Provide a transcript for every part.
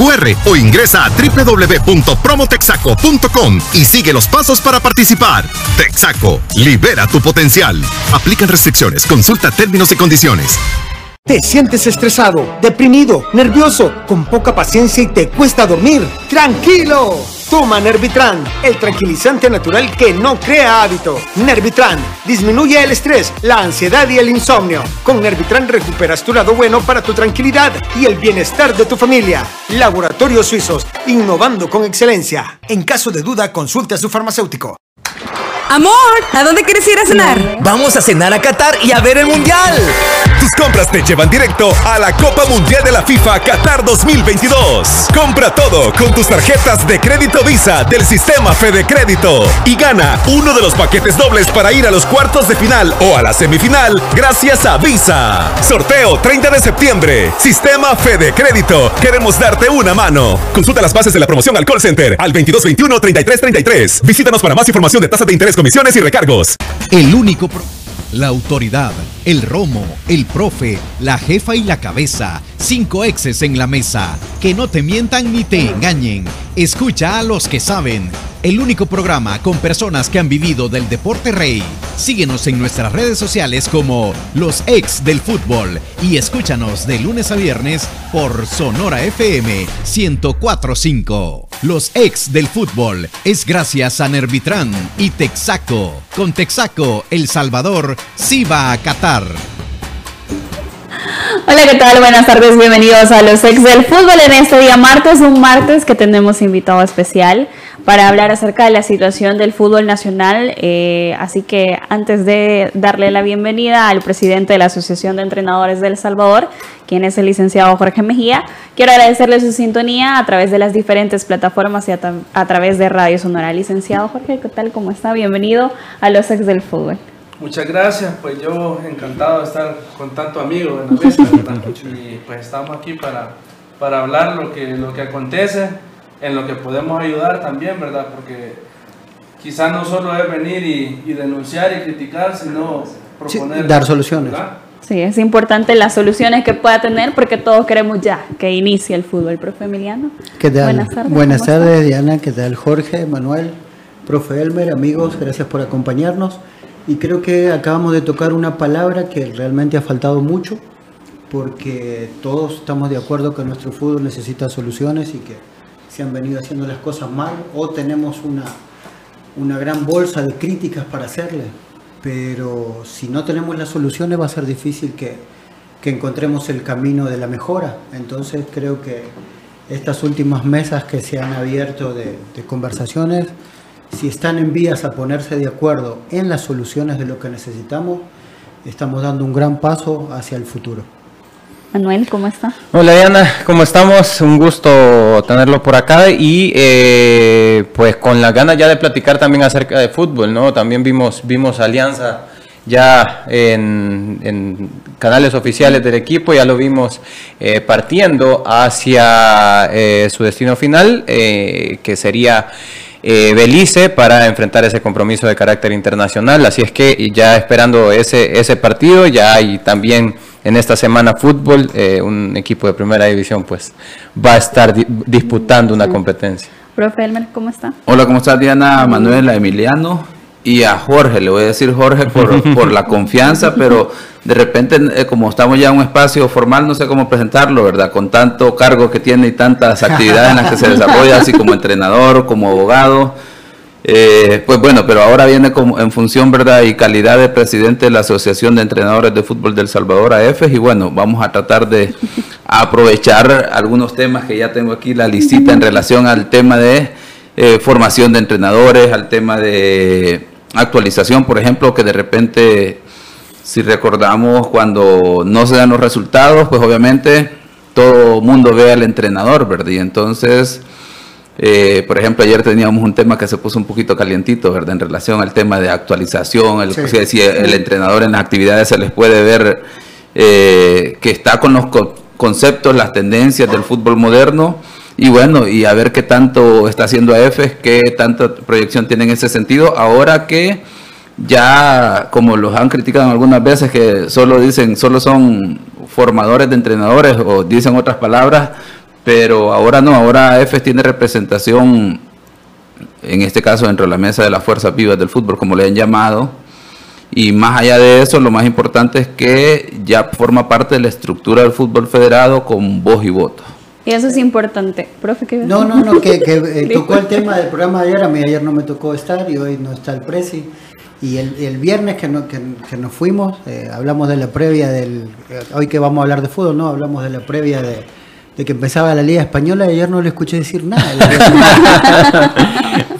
QR o ingresa a www.promotexaco.com y sigue los pasos para participar. Texaco, libera tu potencial. Aplican restricciones, consulta términos y condiciones. ¿Te sientes estresado, deprimido, nervioso, con poca paciencia y te cuesta dormir? ¡Tranquilo! Toma Nervitran, el tranquilizante natural que no crea hábito. Nervitran disminuye el estrés, la ansiedad y el insomnio. Con Nervitran recuperas tu lado bueno para tu tranquilidad y el bienestar de tu familia. Laboratorios Suizos, innovando con excelencia. En caso de duda, consulte a su farmacéutico. Amor, ¿a dónde quieres ir a cenar? Vamos a cenar a Qatar y a ver el Mundial. Tus compras te llevan directo a la Copa Mundial de la FIFA Qatar 2022. Compra todo con tus tarjetas de crédito Visa del sistema Fede Crédito y gana uno de los paquetes dobles para ir a los cuartos de final o a la semifinal gracias a Visa. Sorteo 30 de septiembre. Sistema Fede Crédito. Queremos darte una mano. Consulta las bases de la promoción al call center al 2221 3333. Visítanos para más información de tasas de interés comisiones y recargos. El único... la autoridad, el romo, el profe, la jefa y la cabeza. Cinco exes en la mesa. Que no te mientan ni te engañen. Escucha a los que saben. El único programa con personas que han vivido del deporte rey. Síguenos en nuestras redes sociales como Los Ex del Fútbol y escúchanos de lunes a viernes por Sonora FM 1045. Los Ex del Fútbol es gracias a Nervitran y Texaco. Con Texaco, El Salvador sí va a Qatar. Hola, ¿qué tal? Buenas tardes, bienvenidos a los ex del fútbol en este día martes, un martes que tenemos invitado especial para hablar acerca de la situación del fútbol nacional. Eh, así que antes de darle la bienvenida al presidente de la Asociación de Entrenadores del Salvador, quien es el licenciado Jorge Mejía, quiero agradecerle su sintonía a través de las diferentes plataformas y a, a través de Radio Sonora. Licenciado Jorge, ¿qué tal? ¿Cómo está? Bienvenido a los ex del fútbol. Muchas gracias, pues yo encantado de estar con tanto amigo en la mesa, Y pues estamos aquí para, para hablar lo que, lo que acontece, en lo que podemos ayudar también, ¿verdad? Porque quizás no solo es venir y, denunciar y criticar, sino proponer... dar soluciones. Sí, es importante las soluciones que pueda tener porque todos queremos ya que inicie el fútbol, profe Emiliano. ¿Qué tal? Buenas tardes. Buenas tardes, Diana. ¿Qué tal, Jorge, Manuel, profe Elmer, amigos? Gracias por acompañarnos. Y creo que acabamos de tocar una palabra que realmente ha faltado mucho, porque todos estamos de acuerdo que nuestro fútbol necesita soluciones y que se han venido haciendo las cosas mal o tenemos una, una gran bolsa de críticas para hacerle. Pero si no tenemos las soluciones va a ser difícil que, que encontremos el camino de la mejora. Entonces creo que estas últimas mesas que se han abierto de, de conversaciones si están en vías a ponerse de acuerdo en las soluciones de lo que necesitamos, estamos dando un gran paso hacia el futuro. Manuel, ¿cómo está? Hola Diana, ¿cómo estamos? Un gusto tenerlo por acá y eh, pues con las ganas ya de platicar también acerca de fútbol, ¿no? También vimos, vimos Alianza ya en, canales oficiales del equipo, ya lo vimos eh, partiendo hacia eh, su destino final, que sería eh, Belice para enfrentar ese compromiso de carácter internacional. Así es que ya esperando ese, ese partido, ya hay también en esta semana fútbol, eh, un equipo de primera división pues va a estar disputando una competencia. Profe Elmer, ¿cómo está? Hola, ¿cómo está Diana, Manuela, Emiliano? Y a Jorge, le voy a decir Jorge por, por la confianza, pero de repente, eh, como estamos ya en un espacio formal, no sé cómo presentarlo, ¿verdad? Con tanto cargo que tiene y tantas actividades en las que se desarrolla, así como entrenador, como abogado. Eh, pues bueno, pero ahora viene como en función, ¿verdad? Y calidad de presidente de la Asociación de Entrenadores de Fútbol del Salvador, AFES, y bueno, vamos a tratar de aprovechar algunos temas que ya tengo aquí, la listita en relación al tema de eh, formación de entrenadores, al tema de actualización, por ejemplo, que de repente si recordamos cuando no se dan los resultados, pues obviamente todo mundo ve al entrenador, ¿verdad? Y entonces, eh, por ejemplo, ayer teníamos un tema que se puso un poquito calientito, ¿verdad? En relación al tema de actualización, el, si el entrenador en las actividades se les puede ver eh, que está con los conceptos, las tendencias del fútbol moderno. Y bueno, y a ver qué tanto está haciendo AF, qué tanta proyección tiene en ese sentido, ahora que ya como los han criticado algunas veces que solo dicen, solo son formadores de entrenadores o dicen otras palabras, pero ahora no, ahora EFES tiene representación, en este caso dentro de la mesa de las fuerzas vivas del fútbol, como le han llamado, y más allá de eso, lo más importante es que ya forma parte de la estructura del fútbol federado con voz y voto. Y eso es importante. Profe, ¿qué No, no, no, que, que eh, tocó el tema del programa de ayer. A mí ayer no me tocó estar y hoy no está el presi. Y el, el viernes que, no, que, que nos fuimos, eh, hablamos de la previa del. eh, hoy que vamos a hablar de fútbol, ¿no? Hablamos de la previa de, de que empezaba la Liga Española y ayer no le escuché decir nada.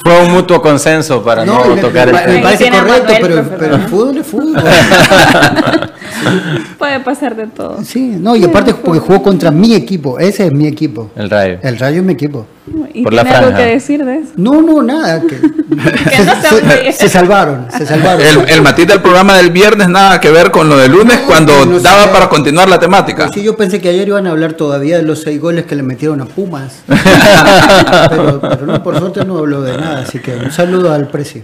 Fue un mutuo consenso para no, No, me, tocar me- el me tema. parece correcto, Manuel, pero, pero el fútbol es fútbol. Puede pasar de todo. Sí, no, y aparte porque jugó contra mi equipo, ese es mi equipo. El rayo. El Rayo es mi equipo. ¿Y Por la tiene algo franja. que decir de eso? No, no, nada. Que, se, no se se- ríe. se salvaron, se salvaron. El, el matiz del programa del viernes nada que ver con lo del lunes No, cuando no daba para continuar la temática. Pues sí, yo pensé que ayer iban a hablar todavía de los seis goles que le metieron a Pumas. pero, pero no, por suerte no habló de nada, así que un saludo al precio.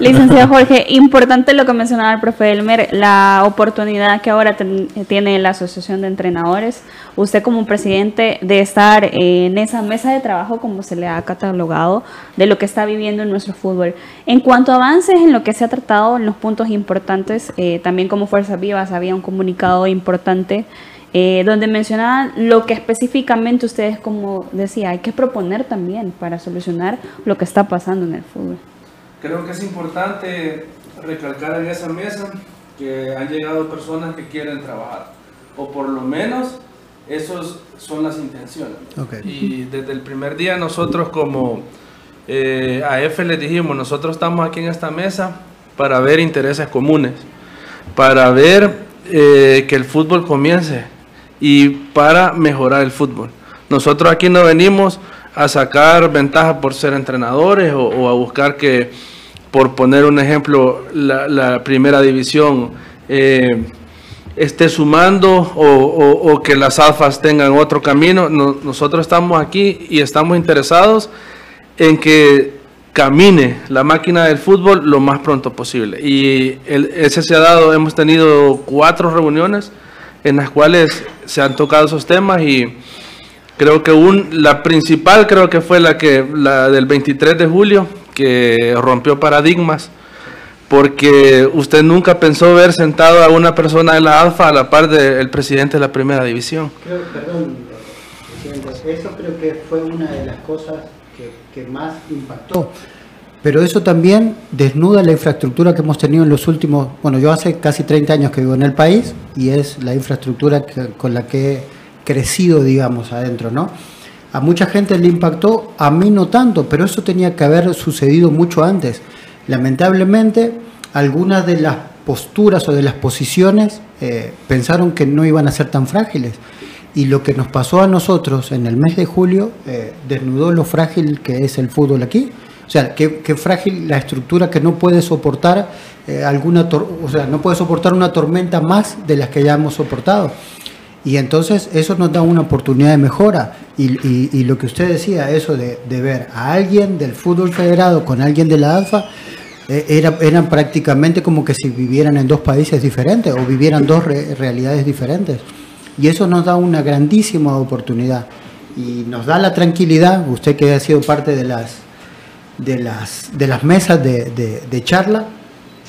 Licenciado Jorge, importante lo que mencionaba el profe Elmer, la oportunidad que ahora ten- tiene la Asociación de Entrenadores, usted como presidente de estar en esa mesa de trabajo, como se le ha catalogado, de lo que está viviendo en nuestro fútbol. En cuanto a avances en lo que se ha tratado, en los puntos importantes, eh, también como Fuerzas Vivas había un comunicado importante eh, donde mencionaban lo que específicamente ustedes, como decía, hay que proponer también para solucionar lo que está pasando en el fútbol. Creo que es importante recalcar en esa mesa que han llegado personas que quieren trabajar, o por lo menos esas son las intenciones. Y desde el primer día nosotros como eh, AF les dijimos, nosotros estamos aquí en esta mesa para ver intereses comunes, para ver eh, que el fútbol comience y para mejorar el fútbol. Nosotros aquí no venimos a sacar ventaja por ser entrenadores o, o a buscar que, por poner un ejemplo, la, la primera división eh, esté sumando o, que las alfas tengan otro camino. No- nosotros estamos aquí y estamos interesados en que camine la máquina del fútbol lo más pronto posible. Y el- ese se ha dado, hemos tenido cuatro reuniones en las cuales se han tocado esos temas y creo que un, la principal creo que fue la, que, la del 23 de julio, que rompió paradigmas, porque usted nunca pensó ver sentado a una persona de la Alfa a la par del presidente de la primera división. Creo, perdón, eso creo que fue una de las cosas que, más impactó. Pero eso también desnuda la infraestructura que hemos tenido en los últimos, bueno, yo hace casi 30 años que vivo en el país y es la infraestructura con la que he crecido, digamos, adentro, ¿no? A mucha gente le impactó, a mí no tanto, pero eso tenía que haber sucedido mucho antes. Lamentablemente, algunas de las posturas o de las posiciones eh, pensaron que no iban a ser tan frágiles. Y lo que nos pasó a nosotros en el mes de julio eh, desnudó lo frágil que es el fútbol aquí. O sea, qué, frágil la estructura que no puede soportar eh, alguna, o sea, no puede soportar una tormenta más de las que ya hemos soportado. Y entonces eso nos da una oportunidad de mejora. Y, lo que usted decía, eso de, ver a alguien del fútbol federado con alguien de la ALFA, eh, era, eran prácticamente como que si vivieran en dos países diferentes o vivieran dos re- realidades diferentes. Y eso nos da una grandísima oportunidad. Y nos da la tranquilidad, usted que ha sido parte de las, de las, de las mesas de, de- de charla,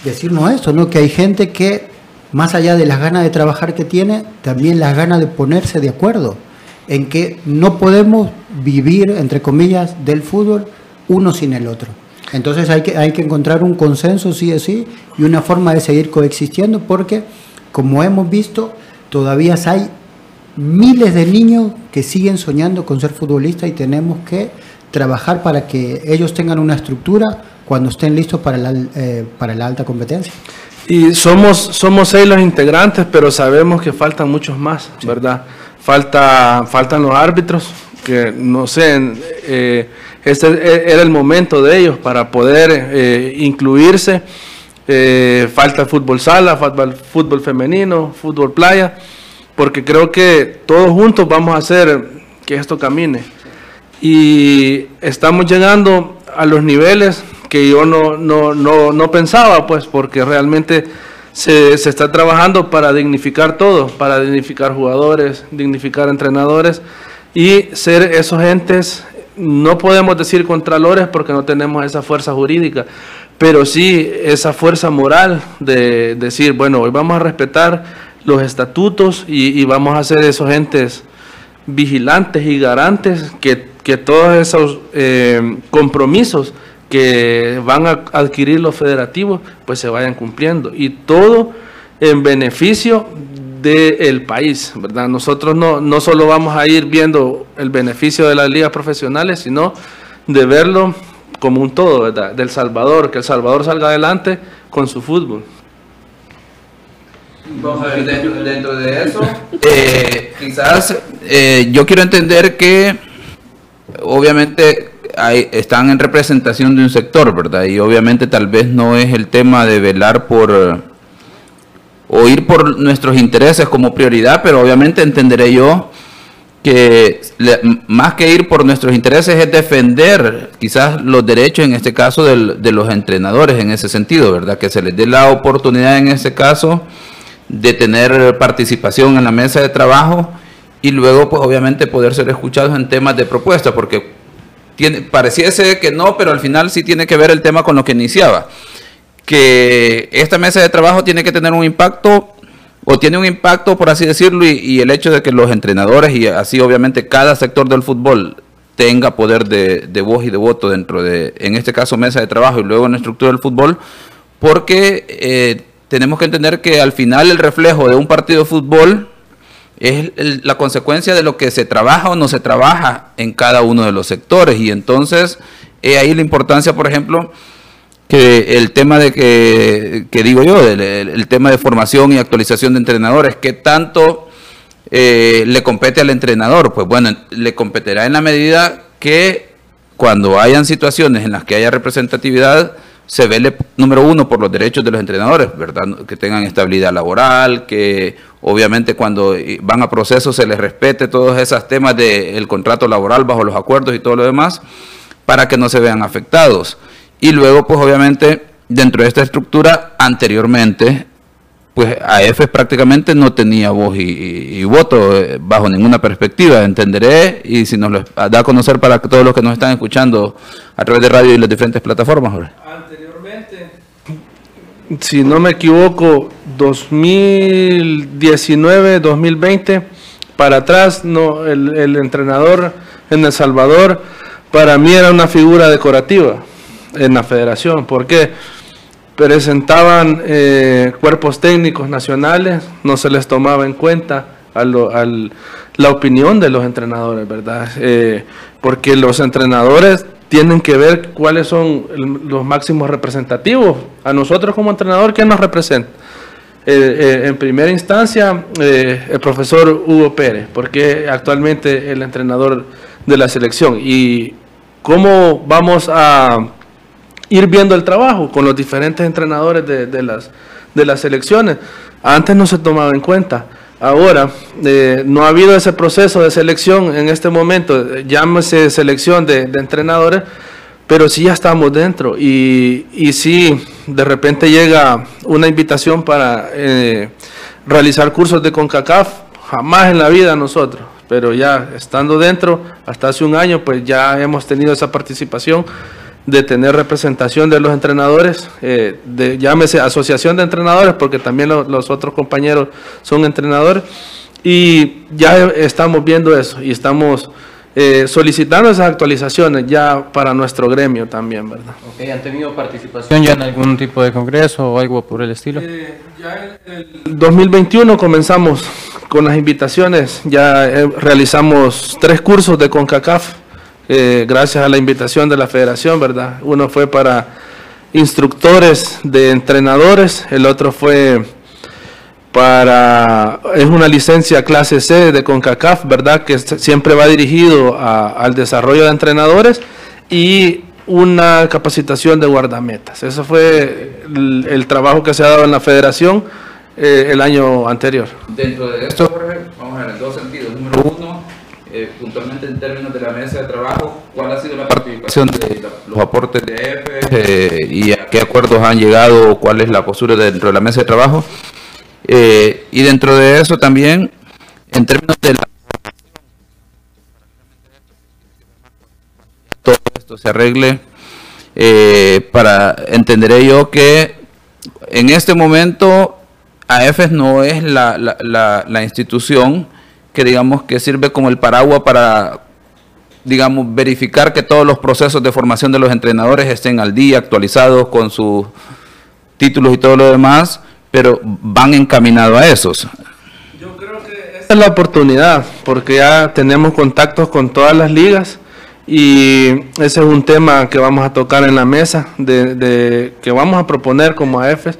decirnos eso, ¿no? que hay gente que, más allá de las ganas de trabajar que tiene, también las ganas de ponerse de acuerdo en que no podemos vivir, entre comillas, del fútbol uno sin el otro. Entonces hay que, hay que encontrar un consenso, sí o sí, y una forma de seguir coexistiendo, porque, como hemos visto, todavía hay miles de niños que siguen soñando con ser futbolistas y tenemos que trabajar para que ellos tengan una estructura cuando estén listos para la, eh, para la alta competencia. Y somos, somos seis los integrantes, pero sabemos que faltan muchos más, ¿verdad? Falta, faltan los árbitros, que no sé, eh, este e- era el momento de ellos para poder eh, incluirse. Eh, falta fútbol sala, el fútbol femenino, fútbol playa, porque creo que todos juntos vamos a hacer que esto camine. Y estamos llegando a los niveles que yo no, no, no, no pensaba, pues, porque realmente se, se está trabajando para dignificar todo, para dignificar jugadores, dignificar entrenadores, y ser esos entes, no podemos decir contralores porque no tenemos esa fuerza jurídica, pero sí esa fuerza moral de decir, bueno, hoy vamos a respetar los estatutos y, vamos a ser esos entes vigilantes y garantes que, todos esos eh, compromisos que van a adquirir los federativos pues se vayan cumpliendo y todo en beneficio del país, ¿verdad? Nosotros no, no solo vamos a ir viendo el beneficio de las ligas profesionales, sino de verlo como un todo, ¿verdad? Del Salvador, que El Salvador salga adelante con su fútbol. Vamos a ver, dentro, de eso, eh, quizás eh, yo quiero entender que obviamente están en representación de un sector, ¿verdad? Y obviamente tal vez no es el tema de velar por o ir por nuestros intereses como prioridad, pero obviamente entenderé yo que más que ir por nuestros intereses es defender quizás los derechos, en este caso, de los entrenadores en ese sentido, ¿verdad? Que se les dé la oportunidad en ese caso de tener participación en la mesa de trabajo y luego, pues obviamente, poder ser escuchados en temas de propuesta, porque tiene, pareciese que no, pero al final sí tiene que ver el tema con lo que iniciaba. Que esta mesa de trabajo tiene que tener un impacto o tiene un impacto, por así decirlo, y, el hecho de que los entrenadores y así obviamente cada sector del fútbol tenga poder de, voz y de voto dentro de, en este caso, mesa de trabajo y luego en la estructura del fútbol, porque eh, tenemos que entender que al final el reflejo de un partido de fútbol es la consecuencia de lo que se trabaja o no se trabaja en cada uno de los sectores. Y entonces, ahí la importancia, por ejemplo, que el tema de que, digo yo, el, tema de formación y actualización de entrenadores, ¿qué tanto eh, le compete al entrenador? Pues bueno, le competirá en la medida que cuando hayan situaciones en las que haya representatividad, se vele, número uno, por los derechos de los entrenadores, ¿verdad? Que tengan estabilidad laboral, que obviamente cuando van a procesos se les respete todos esos temas del contrato laboral bajo los acuerdos y todo lo demás, para que no se vean afectados. Y luego, pues obviamente, dentro de esta estructura, anteriormente, pues AF prácticamente no tenía voz y, voto eh, bajo ninguna perspectiva, entenderé, y si nos lo da a conocer para todos los que nos están escuchando a través de radio y las diferentes plataformas. Anteriormente, si no me equivoco, 2019, 2020, para atrás, no, el, el entrenador en El Salvador, para mí era una figura decorativa en la federación, porque presentaban eh, cuerpos técnicos nacionales, no se les tomaba en cuenta a la opinión de los entrenadores, ¿verdad? Eh, porque los entrenadores tienen que ver cuáles son los máximos representativos. A nosotros como entrenador, ¿quién nos representa? Eh, en primera instancia, el profesor Hugo Pérez, porque actualmente el entrenador de la selección. ¿Y cómo vamos a ir viendo el trabajo con los diferentes entrenadores de, las, de las selecciones. Antes no se tomaba en cuenta. Ahora, eh, no ha habido ese proceso de selección en este momento, llámese selección de, entrenadores, pero sí ya estamos dentro. Y, y sí, de repente llega una invitación para eh, realizar cursos de CONCACAF, jamás en la vida nosotros, pero ya estando dentro, hasta hace un año, pues ya hemos tenido esa participación de tener representación de los entrenadores, eh, de, llámese asociación de entrenadores, porque también los otros compañeros son entrenadores, y ya estamos viendo eso y estamos eh, solicitando esas actualizaciones ya para nuestro gremio también, ¿verdad? Okay, ¿Han tenido participación ya en algún tipo de congreso o algo por el estilo? Eh, ya en el 2021 comenzamos con las invitaciones, ya realizamos tres cursos de CONCACAF, eh, gracias a la invitación de la federación, ¿verdad? Uno fue para instructores de entrenadores, el otro fue para, es una licencia clase C de CONCACAF, ¿verdad? Que siempre va dirigido al desarrollo de entrenadores y una capacitación de guardametas. Eso fue el, trabajo que se ha dado en la federación eh, el año anterior. Dentro de esto, vamos a ver en dos sentidos. Número uno, eh, puntualmente en términos de la mesa de trabajo, ¿cuál ha sido la participación de los aportes de EFE eh, y a qué acuerdos han llegado? ¿Cuál es la postura dentro de la mesa de trabajo? Eh, y dentro de eso también, en términos de la esto se arregle, eh, para entenderé yo que en este momento AFES no es la, la, la, la institución que digamos que sirve como el paraguas para digamos, verificar que todos los procesos de formación de los entrenadores estén al día, actualizados con sus títulos y todo lo demás, pero van encaminados a esos. Yo creo que esta es la oportunidad, porque ya tenemos contactos con todas las ligas y ese es un tema que vamos a tocar en la mesa, de, de que vamos a proponer como AFES,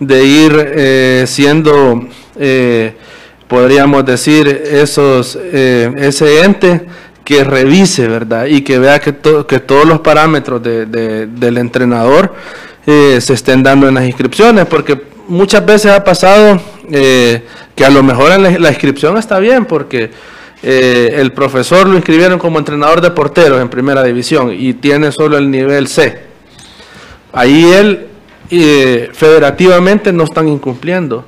de ir eh, siendo, eh, podríamos decir, esos, eh, ese ente que revise, ¿verdad? Y que vea que, que todos los parámetros de, del entrenador eh, se estén dando en las inscripciones, porque muchas veces ha pasado eh, que a lo mejor en la, inscripción está bien, porque eh, el profesor lo inscribieron como entrenador de porteros en primera división y tiene solo el nivel C. Ahí él federativamente no están incumpliendo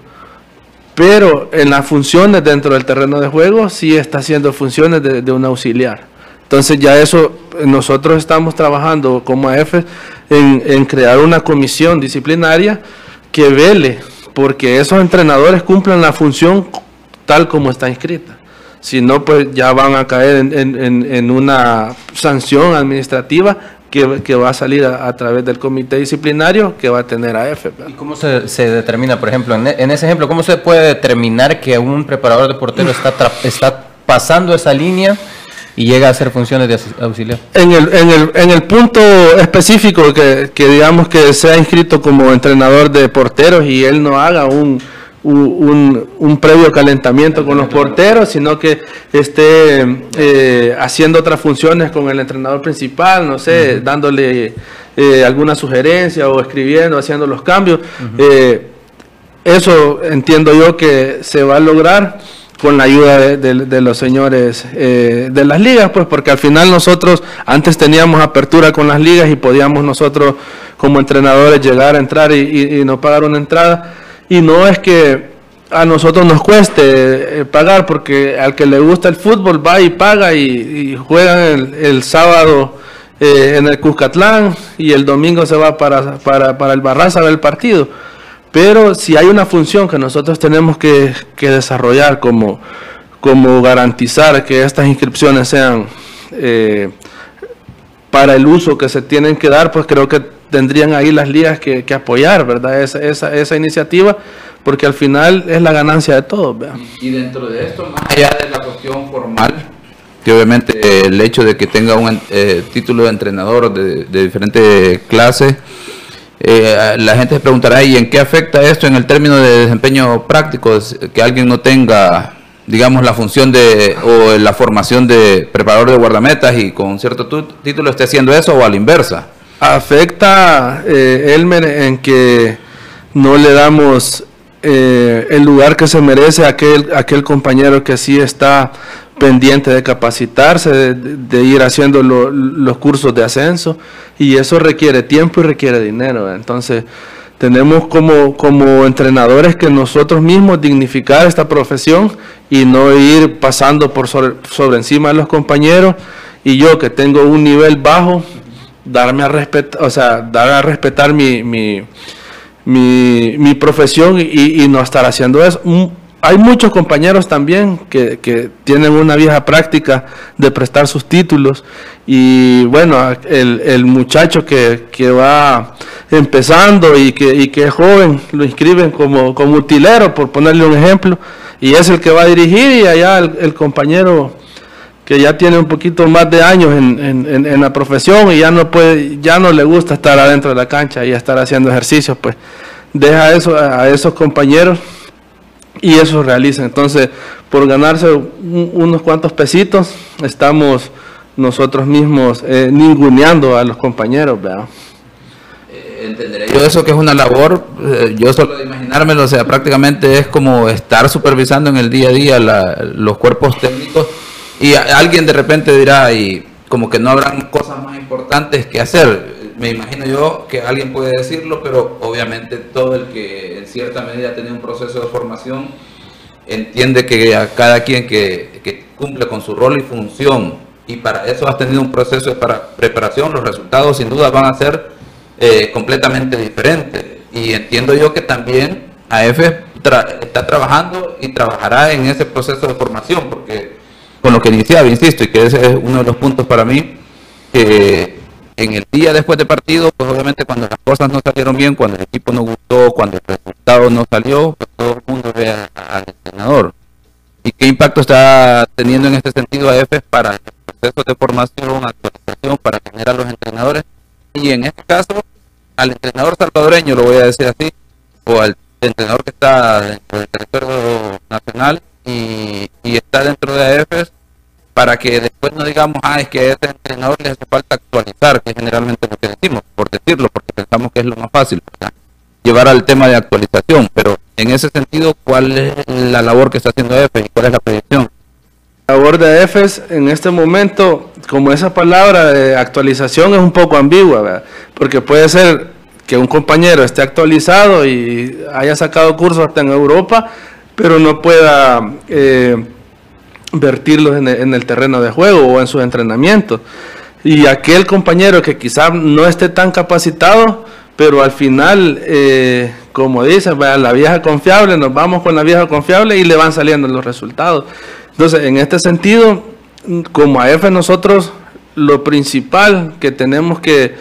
pero en las funciones dentro del terreno de juego sí está haciendo funciones de, un auxiliar. Entonces ya eso, nosotros estamos trabajando como AF en, crear una comisión disciplinaria que vele porque esos entrenadores cumplan la función tal como está inscrita. Si no, pues ya van a caer en una sanción administrativa que, va a salir a, través del comité disciplinario que va a tener AF. ¿Y cómo se, se, determina, por ejemplo, en, en, ese ejemplo, cómo se puede determinar que un preparador de portero está, está pasando esa línea y llega a hacer funciones de auxiliar? En el, en el, en el punto específico que, que digamos que sea inscrito como entrenador de porteros y él no haga un un, previo calentamiento con los porteros, sino que esté eh, haciendo otras funciones con el entrenador principal, no sé, dándole eh, alguna sugerencia o escribiendo, haciendo los cambios. Eh, eso entiendo yo que se va a lograr con la ayuda de, los señores de las ligas, pues porque al final nosotros antes teníamos apertura con las ligas y podíamos nosotros como entrenadores llegar a entrar y no pagar una entrada y no es que a nosotros nos cueste eh, pagar, porque al que le gusta el fútbol va y paga y, juega el, sábado eh, en el Cuscatlán y el domingo se va para, para, el Barraza a ver el partido. Pero si hay una función que nosotros tenemos que, desarrollar como, como garantizar que estas inscripciones sean eh, para el uso que se tienen que dar, pues creo que tendrían ahí las ligas que, apoyar, ¿verdad? Esa, esa, esa, iniciativa, porque al final es la ganancia de todos. Y dentro de esto, más allá de la cuestión formal, que obviamente el hecho de que tenga un eh, título de entrenador de, de diferentes clases, eh, la gente se preguntará, ¿y en qué afecta esto en el término de desempeño práctico? Que alguien no tenga, digamos, la función de, o la formación de preparador de guardametas y con cierto título esté haciendo eso o a la inversa afecta, eh, Elmer, en que no le damos eh, el lugar que se merece a aquel, aquel compañero que sí está pendiente de capacitarse, de, ir haciendo los cursos de ascenso, y eso requiere tiempo y requiere dinero. Entonces, tenemos como, como entrenadores que nosotros mismos dignificar esta profesión y no ir pasando por sobre, sobre encima de los compañeros, y yo que tengo un nivel bajo, darme a respetar, o sea, dar a respetar mi, mi, mi, profesión y, no estar haciendo eso. Mm, hay muchos compañeros también que, que, tienen una vieja práctica de prestar sus títulos y bueno, el, el muchacho que, que, va empezando y que, y que es joven lo inscriben como, como utilero, por ponerle un ejemplo, y es el que va a dirigir y allá el compañero que ya tiene un poquito más de años en, la profesión y ya no puede, ya no le gusta estar adentro de la cancha y estar haciendo ejercicios, pues deja eso a, esos compañeros y eso realiza. Entonces, por ganarse unos cuantos pesitos, estamos nosotros mismos eh, ninguneando a los compañeros, ¿verdad? Eh, entenderé yo eso que es una labor, eh, yo solo de imaginármelo, o sea, prácticamente es como estar supervisando en el día a día los cuerpos técnicos y alguien de repente dirá, y como que no habrán cosas más importantes que hacer. Me imagino yo que alguien puede decirlo, pero obviamente todo el que en cierta medida tiene un proceso de formación entiende que a cada quien que, cumple con su rol y función y para eso has tenido un proceso de para preparación, los resultados sin duda van a ser eh, completamente diferentes. Y entiendo yo que también AF está trabajando y trabajará en ese proceso de formación, porque con lo que iniciaba, insisto, y que ese es uno de los puntos para mí, que en el día después de partido, pues obviamente cuando las cosas no salieron bien, cuando el equipo no gustó, cuando el resultado no salió, pues todo el mundo ve al entrenador. ¿Y qué impacto está teniendo en este sentido AF para el proceso de formación, actualización, para generar los entrenadores? Y en este caso, al entrenador salvadoreño, lo voy a decir así, o al entrenador que está dentro del territorio nacional y, y está dentro de AFs, para que después no digamos, ah, es que a ese entrenador le hace falta actualizar, que generalmente lo que decimos, por decirlo, porque pensamos que es lo más fácil, llevar al tema de actualización, pero en ese sentido, ¿cuál es la labor que está haciendo EFES y cuál es la proyección? La labor de EFES en este momento, como esa palabra de actualización es un poco ambigua, porque puede ser que un compañero esté actualizado y haya sacado cursos hasta en Europa, pero no pueda... Eh, vertirlos en el, terreno de juego o en sus entrenamientos. Y aquel compañero que quizá no esté tan capacitado, pero al final, eh, como dicen, la vieja confiable, nos vamos con la vieja confiable y le van saliendo los resultados. Entonces, en este sentido, como AF nosotros, lo principal que tenemos que,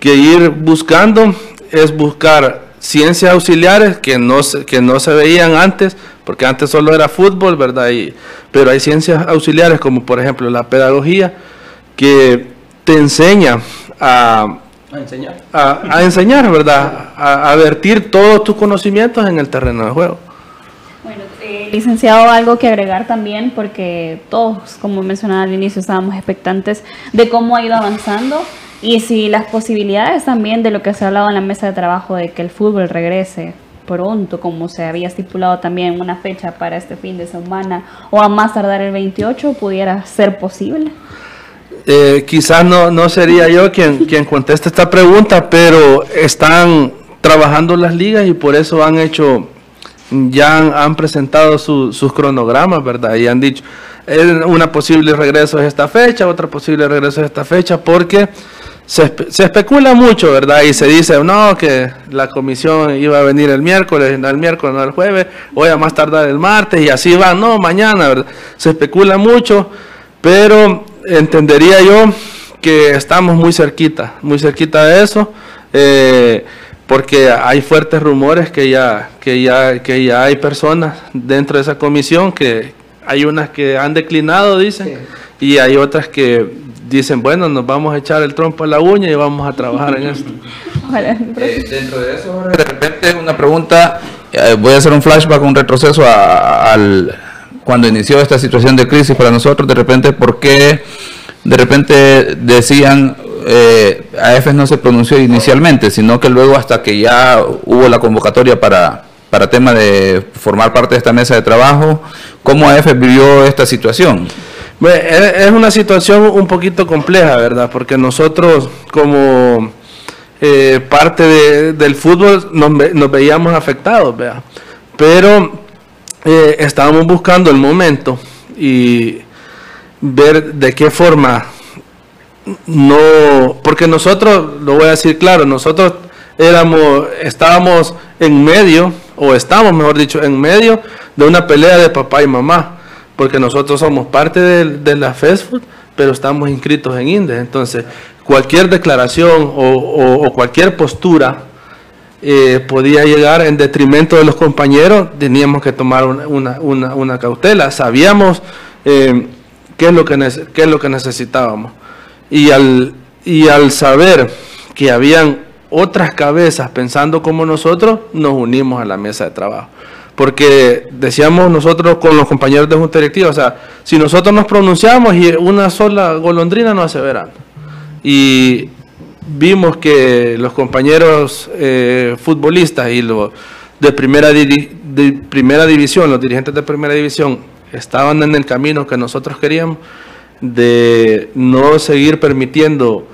que ir buscando es buscar ciencias auxiliares que no, que no se veían antes, porque antes solo era fútbol, ¿verdad? Y, pero hay ciencias auxiliares como por ejemplo la pedagogía que te enseña a, enseñar, a, enseñar ¿verdad? A, vertir todos tus conocimientos en el terreno de juego. Bueno, eh, licenciado, algo que agregar también, porque todos, como mencionaba al inicio, estábamos expectantes de cómo ha ido avanzando y si las posibilidades también de lo que se ha hablado en la mesa de trabajo de que el fútbol regrese pronto, como se había estipulado también una fecha para este fin de semana, o a más tardar el 28, pudiera ser posible? Eh, quizás no, no sería yo quien, quien conteste esta pregunta, pero están trabajando las ligas y por eso han hecho, ya han, presentado sus cronogramas, ¿verdad? Y han dicho, una posible regreso es esta fecha, otra posible regreso es esta fecha, porque se, se, especula mucho, ¿verdad? Y se dice, no, que la comisión iba a venir el miércoles, no el miércoles, no el jueves, hoy a más tardar el martes, y así va, no, mañana, ¿verdad? Se especula mucho, pero entendería yo que estamos muy cerquita, muy cerquita de eso, eh, porque hay fuertes rumores que ya, que, ya, que ya hay personas dentro de esa comisión que hay unas que han declinado, dicen, y hay otras que dicen, bueno, nos vamos a echar el trompo a la uña y vamos a trabajar en esto. Eh, dentro de eso, de repente una pregunta, eh, voy a hacer un flashback, un retroceso al cuando inició esta situación de crisis para nosotros, de repente, ¿por qué de repente decían, eh, AFES no se pronunció inicialmente, sino que luego hasta que ya hubo la convocatoria para, para tema de formar parte de esta mesa de trabajo, ¿cómo AFES vivió esta situación? Es una situación un poquito compleja, ¿verdad? Porque nosotros como eh, parte del fútbol nos, veíamos afectados, ¿verdad? Pero eh, estábamos buscando el momento y ver de qué forma no, porque nosotros, lo voy a decir claro, nosotros éramos, estábamos en medio, o estamos, mejor dicho, en medio de una pelea de papá y mamá porque nosotros somos parte de, la fast food, pero estamos inscritos en INDE. Entonces, cualquier declaración o, cualquier postura eh, podía llegar en detrimento de los compañeros, teníamos que tomar una, cautela. Sabíamos eh, qué, es lo que qué es lo que necesitábamos. Y al, y al saber que habían otras cabezas pensando como nosotros, nos unimos a la mesa de trabajo porque decíamos nosotros con los compañeros de Junta Directiva, o sea, si nosotros nos pronunciamos y una sola golondrina no hace. Y vimos que los compañeros eh, futbolistas y los de primera, de primera división, los dirigentes de primera división, estaban en el camino que nosotros queríamos de no seguir permitiendo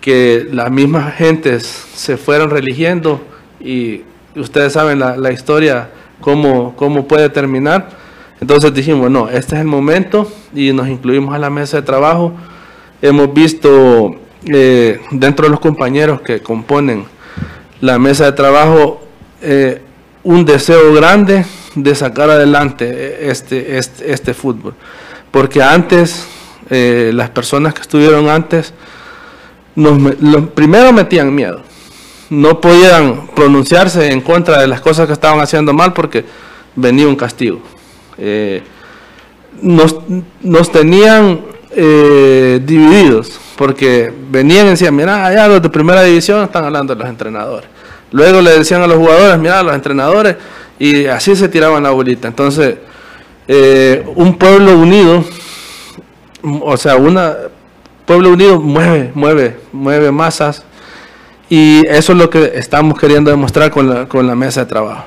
que las mismas gentes se fueran religiendo y ustedes saben la historia cómo, cómo puede terminar. Entonces dijimos, no, este es el momento y nos incluimos a la mesa de trabajo hemos visto eh, dentro de los compañeros que componen la mesa de trabajo eh, un deseo grande de sacar adelante este, este, este fútbol. Porque antes, eh, las personas que estuvieron antes, nos, primero metían miedo. No podían pronunciarse en contra de las cosas que estaban haciendo mal porque venía un castigo. Eh, nos, nos, tenían eh, divididos porque venían y decían, mira, allá los de primera división están hablando de los entrenadores. Luego le decían a los jugadores, mira, los entrenadores, y así se tiraban la bolita. Entonces, eh, un pueblo unido, o sea, un pueblo unido mueve, mueve, mueve masas, y eso es lo que estamos queriendo demostrar con la, con la mesa de trabajo.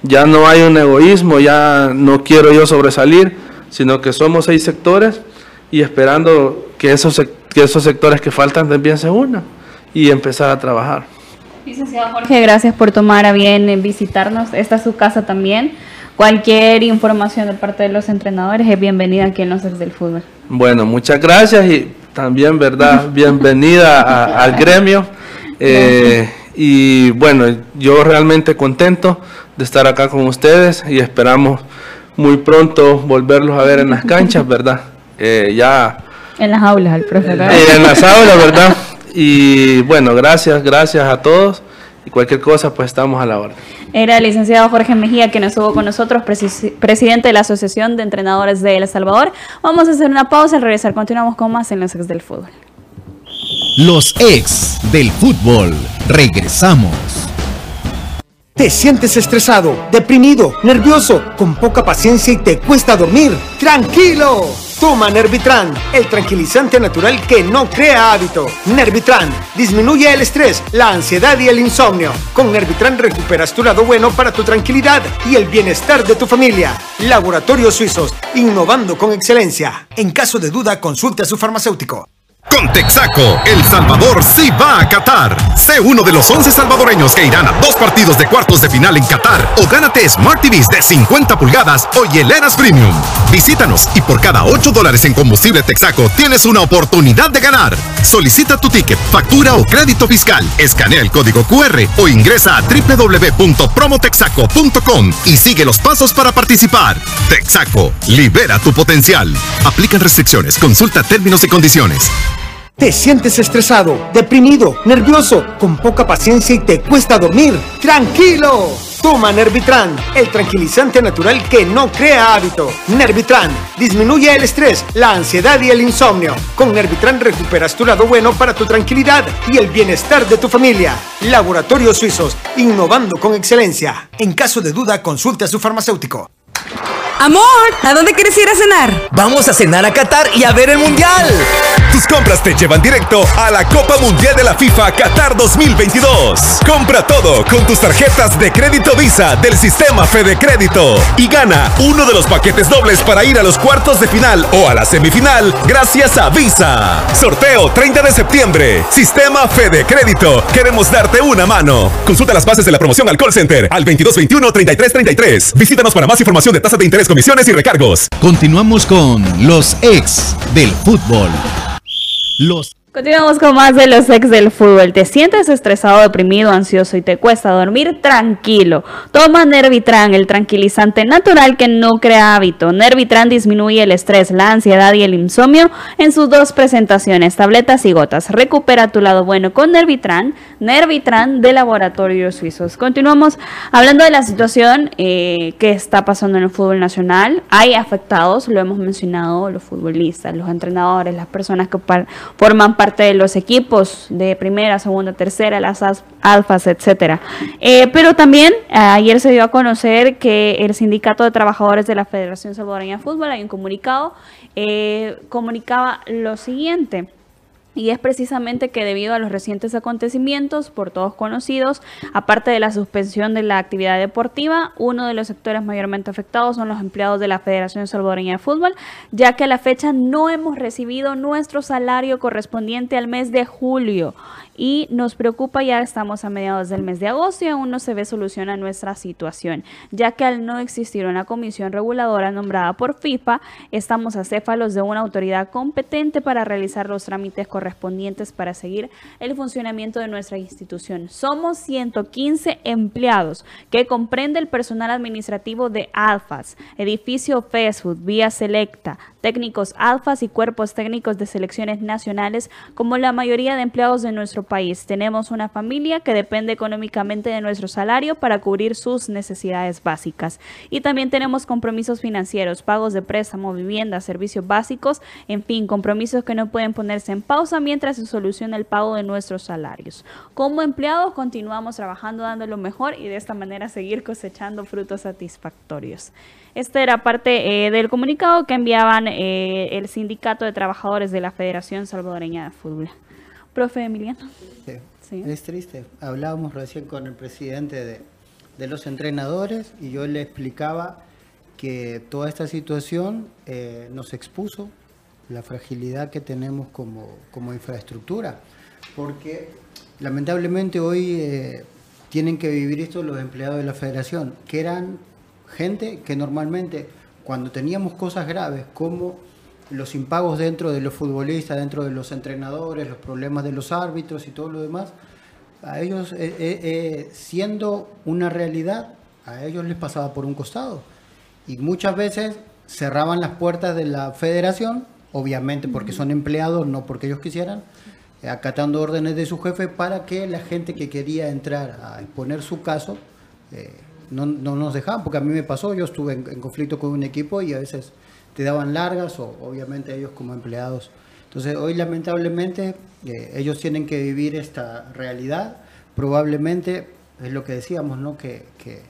Ya no hay un egoísmo, ya no quiero yo sobresalir, sino que somos seis sectores y esperando que esos, que esos sectores que faltan también se unan y empezar a trabajar. Licenciado Jorge, gracias por tomar a bien visitarnos. Esta es su casa también. Cualquier información de parte de los entrenadores es bienvenida aquí en los del fútbol. Bueno, muchas gracias y también, ¿verdad? Bienvenida al gremio. Eh, y bueno, yo realmente contento de estar acá con ustedes y esperamos muy pronto volverlos a ver en las canchas, ¿verdad? Eh, ya... En las aulas, el profesor. Eh, en las aulas, ¿verdad? Y bueno, gracias, gracias a todos. Y cualquier cosa, pues estamos a la hora. Era el licenciado Jorge Mejía que nos estuvo con nosotros, presidente de la Asociación de Entrenadores de El Salvador. Vamos a hacer una pausa, al regresar continuamos con más en los ex del fútbol. Los ex del fútbol. Regresamos. ¿Te sientes estresado, deprimido, nervioso, con poca paciencia y te cuesta dormir? ¡Tranquilo! Toma Nervitran, el tranquilizante natural que no crea hábito. Nervitran disminuye el estrés, la ansiedad y el insomnio. Con Nervitran recuperas tu lado bueno para tu tranquilidad y el bienestar de tu familia. Laboratorios Suizos, innovando con excelencia. En caso de duda, consulte a su farmacéutico. Con Texaco, El Salvador sí va a Qatar. Sé uno de los 11 salvadoreños que irán a dos partidos de cuartos de final en Qatar o gánate Smart TVs de 50 pulgadas o hieleras premium. Visítanos y por cada 8 dólares en combustible Texaco tienes una oportunidad de ganar. Solicita tu ticket, factura o crédito fiscal, escanea el código QR o ingresa a www.promotexaco.com y sigue los pasos para participar. Texaco, libera tu potencial. Aplican restricciones, consulta términos y condiciones. ¿Te sientes estresado, deprimido, nervioso, con poca paciencia y te cuesta dormir? ¡Tranquilo! Toma Nervitran, el tranquilizante natural que no crea hábito. Nervitran disminuye el estrés, la ansiedad y el insomnio. Con Nervitran recuperas tu lado bueno para tu tranquilidad y el bienestar de tu familia. Laboratorios Suizos, innovando con excelencia. En caso de duda, consulte a su farmacéutico. Amor, ¿a dónde quieres ir a cenar? Vamos a cenar a Qatar y a ver el Mundial. Tus compras te llevan directo a la Copa Mundial de la FIFA Qatar 2022. Compra todo con tus tarjetas de crédito Visa del sistema Fede Crédito y gana uno de los paquetes dobles para ir a los cuartos de final o a la semifinal gracias a Visa. Sorteo 30 de septiembre. Sistema Fede Crédito. Queremos darte una mano. Consulta las bases de la promoción al call center al 2221-3333. Visítanos para más información de tasas de interés comisiones y recargos. Continuamos con los ex del fútbol. Los Continuamos con más de los ex del fútbol. ¿Te sientes estresado, deprimido, ansioso y te cuesta dormir? Tranquilo. Toma Nervitran, el tranquilizante natural que no crea hábito. Nervitran disminuye el estrés, la ansiedad y el insomnio en sus dos presentaciones, tabletas y gotas. Recupera tu lado bueno con Nervitran, Nervitran de Laboratorios Suizos. Continuamos hablando de la situación eh, que está pasando en el fútbol nacional. Hay afectados, lo hemos mencionado, los futbolistas, los entrenadores, las personas que forman parte parte de los equipos de primera, segunda, tercera, las alfas, etcétera. Eh, pero también ayer se dio a conocer que el Sindicato de Trabajadores de la Federación Salvadoreña de Fútbol, hay un comunicado, eh, comunicaba lo siguiente. Y es precisamente que debido a los recientes acontecimientos, por todos conocidos, aparte de la suspensión de la actividad deportiva, uno de los sectores mayormente afectados son los empleados de la Federación Salvadoreña de Fútbol, ya que a la fecha no hemos recibido nuestro salario correspondiente al mes de julio. Y nos preocupa ya estamos a mediados del mes de agosto y aún no se ve solución a nuestra situación, ya que al no existir una comisión reguladora nombrada por FIFA, estamos acéfalos de una autoridad competente para realizar los trámites correspondientes para seguir el funcionamiento de nuestra institución. Somos 115 empleados que comprende el personal administrativo de Alfas, edificio Facebook, Vía Selecta, técnicos Alfas y cuerpos técnicos de selecciones nacionales, como la mayoría de empleados de nuestro país. Tenemos una familia que depende económicamente de nuestro salario para cubrir sus necesidades básicas. Y también tenemos compromisos financieros, pagos de préstamo, vivienda, servicios básicos, en fin, compromisos que no pueden ponerse en pausa mientras se soluciona el pago de nuestros salarios. Como empleados continuamos trabajando dando lo mejor y de esta manera seguir cosechando frutos satisfactorios. Este era parte eh, del comunicado que enviaban eh, el Sindicato de Trabajadores de la Federación Salvadoreña de Fútbol. Profe Emiliano. Sí. Es triste. Hablábamos recién con el presidente de, de, los entrenadores y yo le explicaba que toda esta situación eh, nos expuso la fragilidad que tenemos como, como infraestructura, porque lamentablemente hoy eh, tienen que vivir esto los empleados de la federación, que eran gente que normalmente cuando teníamos cosas graves como los impagos dentro de los futbolistas, dentro de los entrenadores, los problemas de los árbitros y todo lo demás, a ellos, eh, eh, eh, siendo una realidad, a ellos les pasaba por un costado. Y muchas veces cerraban las puertas de la federación, obviamente porque son empleados, no porque ellos quisieran, acatando órdenes de su jefe para que la gente que quería entrar a exponer su caso no, nos dejaban, porque a mí me pasó, yo estuve en conflicto con un equipo y a veces te daban largas o obviamente ellos como empleados. Entonces hoy lamentablemente eh, ellos tienen que vivir esta realidad. Probablemente es lo que decíamos, ¿no? Que, que,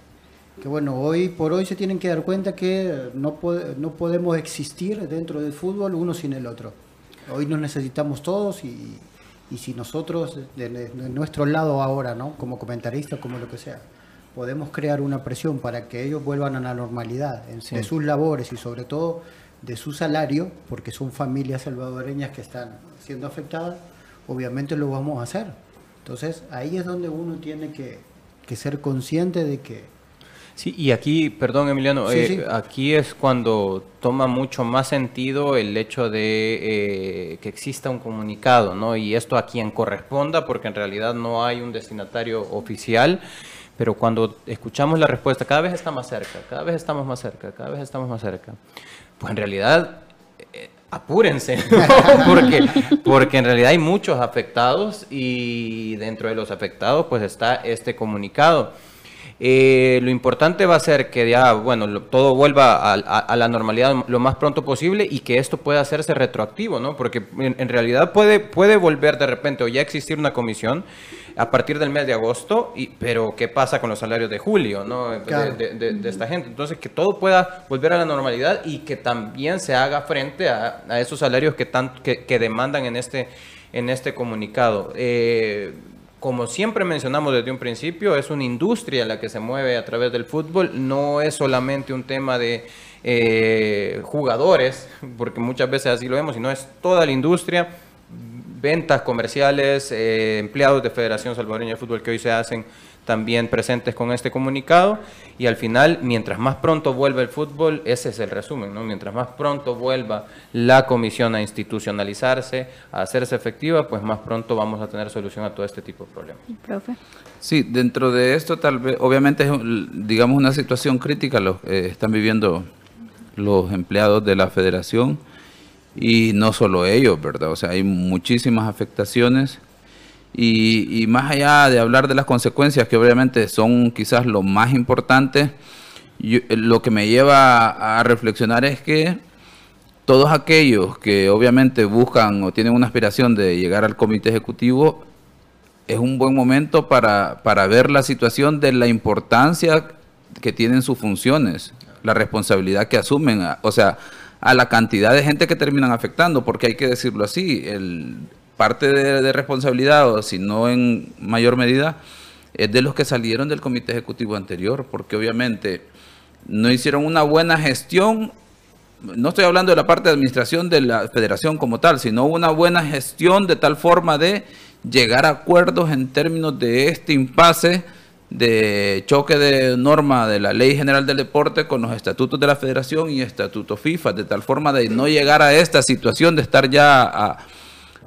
bueno, hoy por hoy se tienen que dar cuenta que no, no podemos existir dentro del fútbol uno sin el otro. Hoy nos necesitamos todos y, y si nosotros, de, nuestro lado ahora, ¿no? Como comentaristas, como lo que sea, podemos crear una presión para que ellos vuelvan a la normalidad en, de sus labores y sobre todo de su salario, porque son familias salvadoreñas que están siendo afectadas, obviamente lo vamos a hacer. Entonces ahí es donde uno tiene que, ser consciente de que... Sí, y aquí, perdón Emiliano, eh, aquí es cuando toma mucho más sentido el hecho de eh, que exista un comunicado, ¿no? Y esto a quien corresponda, porque en realidad no hay un destinatario oficial pero cuando escuchamos la respuesta, cada vez está más cerca, cada vez estamos más cerca, cada vez estamos más cerca, pues en realidad eh, apúrense, porque, porque en realidad hay muchos afectados y dentro de los afectados pues está este comunicado. Eh, lo importante va a ser que ya, bueno, todo vuelva a, la normalidad lo más pronto posible y que esto pueda hacerse retroactivo, ¿no? Porque en, realidad puede, puede volver de repente o ya existir una comisión a partir del mes de agosto, y, pero ¿qué pasa con los salarios de julio, ¿no? De, esta gente. Entonces, que todo pueda volver a la normalidad y que también se haga frente a, esos salarios que, que, que, demandan en este, en este comunicado. Eh, como siempre mencionamos desde un principio, es una industria la que se mueve a través del fútbol, no es solamente un tema de eh, jugadores, porque muchas veces así lo vemos, sino es toda la industria, ventas comerciales, eh, empleados de Federación Salvadoreña de Fútbol que hoy se hacen también presentes con este comunicado y al final, mientras más pronto vuelva el fútbol, ese es el resumen, ¿no? Mientras más pronto vuelva la comisión a institucionalizarse, a hacerse efectiva, pues más pronto vamos a tener solución a todo este tipo de problemas. Profe. Sí, dentro de esto tal vez, obviamente es, digamos, una situación crítica lo que están viviendo los empleados de la federación y no solo ellos, ¿verdad? O sea, hay muchísimas afectaciones y, más allá de hablar de las consecuencias, que obviamente son quizás lo más importante, lo que me lleva a reflexionar es que todos aquellos que obviamente buscan o tienen una aspiración de llegar al comité ejecutivo, es un buen momento para, para ver la situación de la importancia que tienen sus funciones, la responsabilidad que asumen, o sea, a la cantidad de gente que terminan afectando, porque hay que decirlo así, el, parte de, de responsabilidad, o si no en mayor medida, es de los que salieron del comité ejecutivo anterior, porque obviamente no hicieron una buena gestión. No estoy hablando de la parte de administración de la federación como tal, sino una buena gestión de tal forma de llegar a acuerdos en términos de este impasse de choque de norma de la Ley General del Deporte con los estatutos de la Federación y estatutos FIFA, de tal forma de no llegar a esta situación de estar ya a,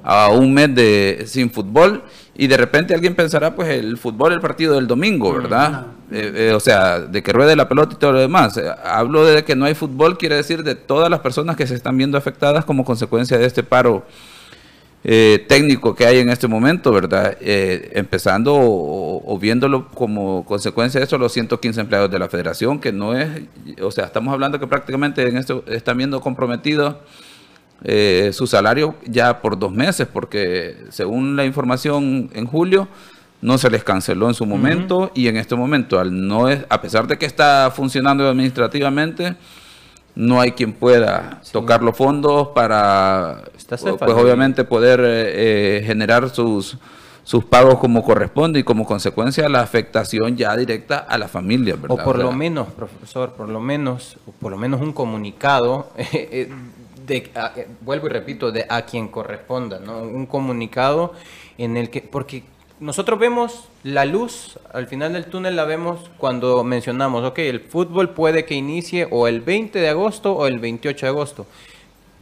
a un mes de sin fútbol y de repente alguien pensará pues el fútbol el partido del domingo, ¿verdad? Eh, eh, o sea, de que ruede la pelota y todo lo demás. Eh, hablo de que no hay fútbol, quiere decir de todas las personas que se están viendo afectadas como consecuencia de este paro técnico que hay en este momento, ¿verdad? empezando o, viéndolo como consecuencia de eso los 115 empleados de la federación, que no es, o sea, estamos hablando que prácticamente en esto están viendo comprometidos eh, su salario ya por dos meses, porque según la información en julio no se les canceló en su momento y en este momento, al no es, a pesar de que está funcionando administrativamente, no hay quien pueda tocar los fondos para, pues obviamente poder eh, eh, generar sus sus pagos como corresponde y como consecuencia la afectación ya directa a la familia, ¿verdad? O por lo menos, profesor, por lo menos, por lo menos un comunicado de, eh, vuelvo y repito, de a quien corresponda, ¿no? Un comunicado en el que, porque nosotros vemos la luz al final del túnel, la vemos cuando mencionamos, ok, el fútbol puede que inicie o el 20 de agosto o el 28 de agosto.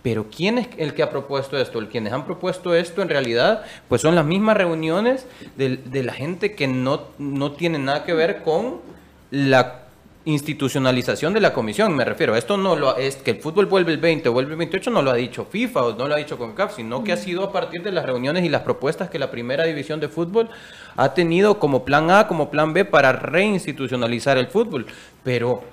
Pero ¿quién es el que ha propuesto esto? El quienes han propuesto esto en realidad, pues son las mismas reuniones de, la gente que no, no tiene nada que ver con la institucionalización de la comisión, me refiero. Esto no lo es que el fútbol vuelve el 20 o vuelve el 28 no lo ha dicho FIFA o no lo ha dicho CONCAF, sino que ha sido a partir de las reuniones y las propuestas que la primera división de fútbol ha tenido como plan A, como plan B para reinstitucionalizar el fútbol. Pero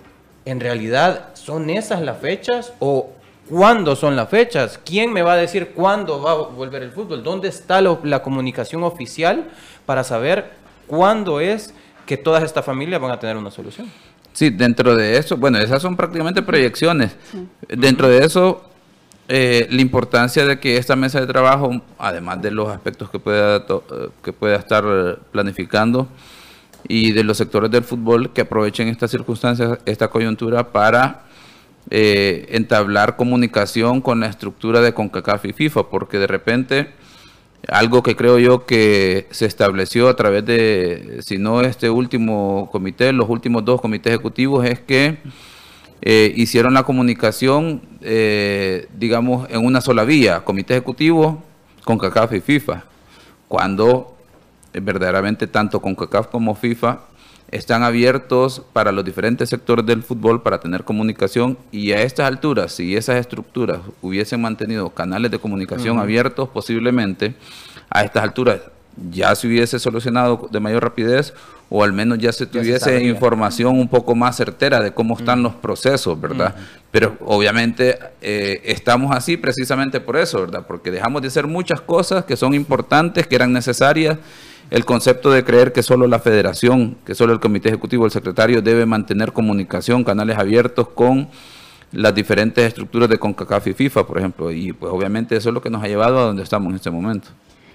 en realidad son esas las fechas o ¿Cuándo son las fechas? ¿Quién me va a decir cuándo va a volver el fútbol? ¿Dónde está la comunicación oficial para saber cuándo es que todas estas familias van a tener una solución? Sí, dentro de eso, bueno, esas son prácticamente proyecciones. Dentro de eso, eh, la importancia de que esta mesa de trabajo, además de los aspectos que pueda, eh, que pueda estar planificando y de los sectores del fútbol que aprovechen estas circunstancias, esta coyuntura para eh, entablar comunicación con la estructura de CONCACAF y FIFA, porque de repente algo que creo yo que se estableció a través de, si no este último comité, los últimos dos comités ejecutivos, es que eh, hicieron la comunicación, eh, digamos, en una sola vía, comité ejecutivo con CACAF y FIFA, cuando eh, verdaderamente tanto con CACAF como FIFA están abiertos para los diferentes sectores del fútbol para tener comunicación y a estas alturas, si esas estructuras hubiesen mantenido canales de comunicación abiertos, posiblemente a estas alturas ya se hubiese solucionado de mayor rapidez o al menos ya se tuviese información un poco más certera de cómo están los procesos, ¿verdad? Pero obviamente eh, estamos así precisamente por eso, ¿verdad? Porque dejamos de hacer muchas cosas que son importantes, que eran necesarias el concepto de creer que solo la federación, que solo el comité ejecutivo, el secretario debe mantener comunicación, canales abiertos con las diferentes estructuras de CONCACAF y FIFA, por ejemplo. Y pues obviamente eso es lo que nos ha llevado a donde estamos en este momento.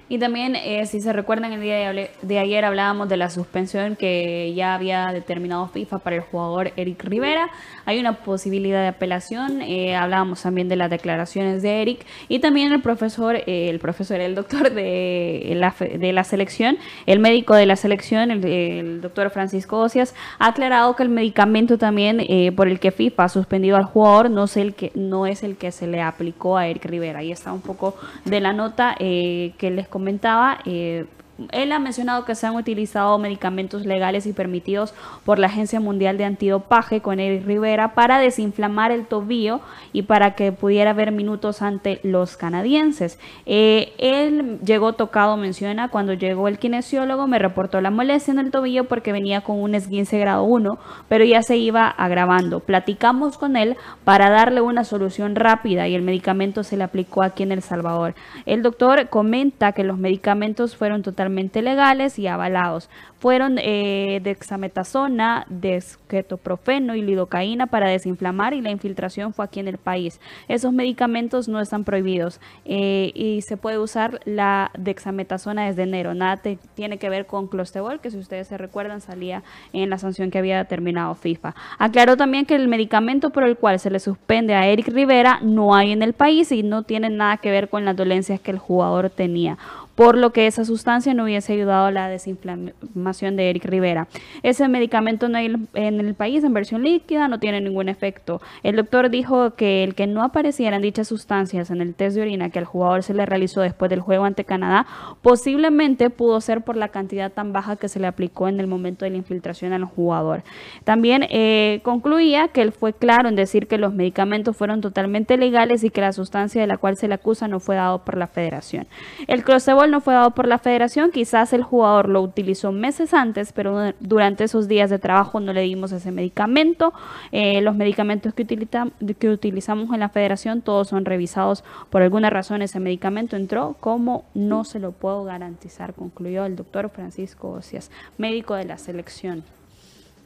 Y también, eh, si se recuerdan, el día de, ayer hablábamos de la suspensión que ya había determinado FIFA para el jugador Eric Rivera. Hay una posibilidad de apelación. Eh, hablábamos también de las declaraciones de Eric y también el profesor, eh, el profesor, el doctor de la, de la selección, el médico de la selección, el, doctor Francisco Ocias, ha aclarado que el medicamento también por el que FIFA ha suspendido al jugador no es el que no es el que se le aplicó a Eric Rivera. Ahí está un poco de la nota que les comentaba, eh, él ha mencionado que se han utilizado medicamentos legales y permitidos por la Agencia Mundial de Antidopaje con Eric Rivera para desinflamar el tobillo y para que pudiera haber minutos ante los canadienses. Eh, él llegó tocado, menciona, cuando llegó el kinesiólogo me reportó la molestia en el tobillo porque venía con un esguince grado 1, pero ya se iba agravando. Platicamos con él para darle una solución rápida y el medicamento se le aplicó aquí en El Salvador. El doctor comenta que los medicamentos fueron totalmente legales y avalados. Fueron eh, dexametasona, desquetoprofeno y lidocaína para desinflamar y la infiltración fue aquí en el país. Esos medicamentos no están prohibidos eh, y se puede usar la dexametasona desde enero. Nada tiene que ver con clostebol, que si ustedes se recuerdan salía en la sanción que había determinado FIFA. Aclaró también que el medicamento por el cual se le suspende a Eric Rivera no hay en el país y no tiene nada que ver con las dolencias que el jugador tenía por lo que esa sustancia no hubiese ayudado a la desinflamación de Eric Rivera. Ese medicamento no hay en el país en versión líquida, no tiene ningún efecto. El doctor dijo que el que no aparecieran dichas sustancias en el test de orina que al jugador se le realizó después del juego ante Canadá, posiblemente pudo ser por la cantidad tan baja que se le aplicó en el momento de la infiltración al jugador. También eh, concluía que él fue claro en decir que los medicamentos fueron totalmente legales y que la sustancia de la cual se le acusa no fue dado por la federación. El no fue dado por la federación, quizás el jugador lo utilizó meses antes, pero durante esos días de trabajo no le dimos ese medicamento. Eh, los medicamentos que, que utilizamos en la federación todos son revisados. Por alguna razón ese medicamento entró como no se lo puedo garantizar, concluyó el doctor Francisco Ocias, médico de la selección.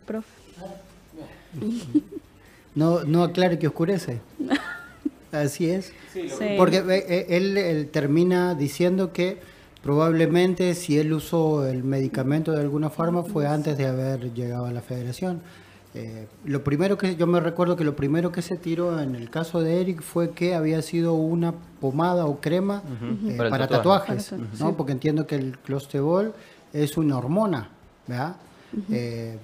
Profe. No, no aclare que oscurece. Así es. Porque eh, eh, él, termina diciendo que probablemente si él usó el medicamento de alguna forma fue antes de haber llegado a la federación. Eh, lo primero que yo me recuerdo que lo primero que se tiró en el caso de Eric fue que había sido una pomada o crema para, tatuajes, ¿no? Porque entiendo que el clostebol es una hormona, ¿verdad?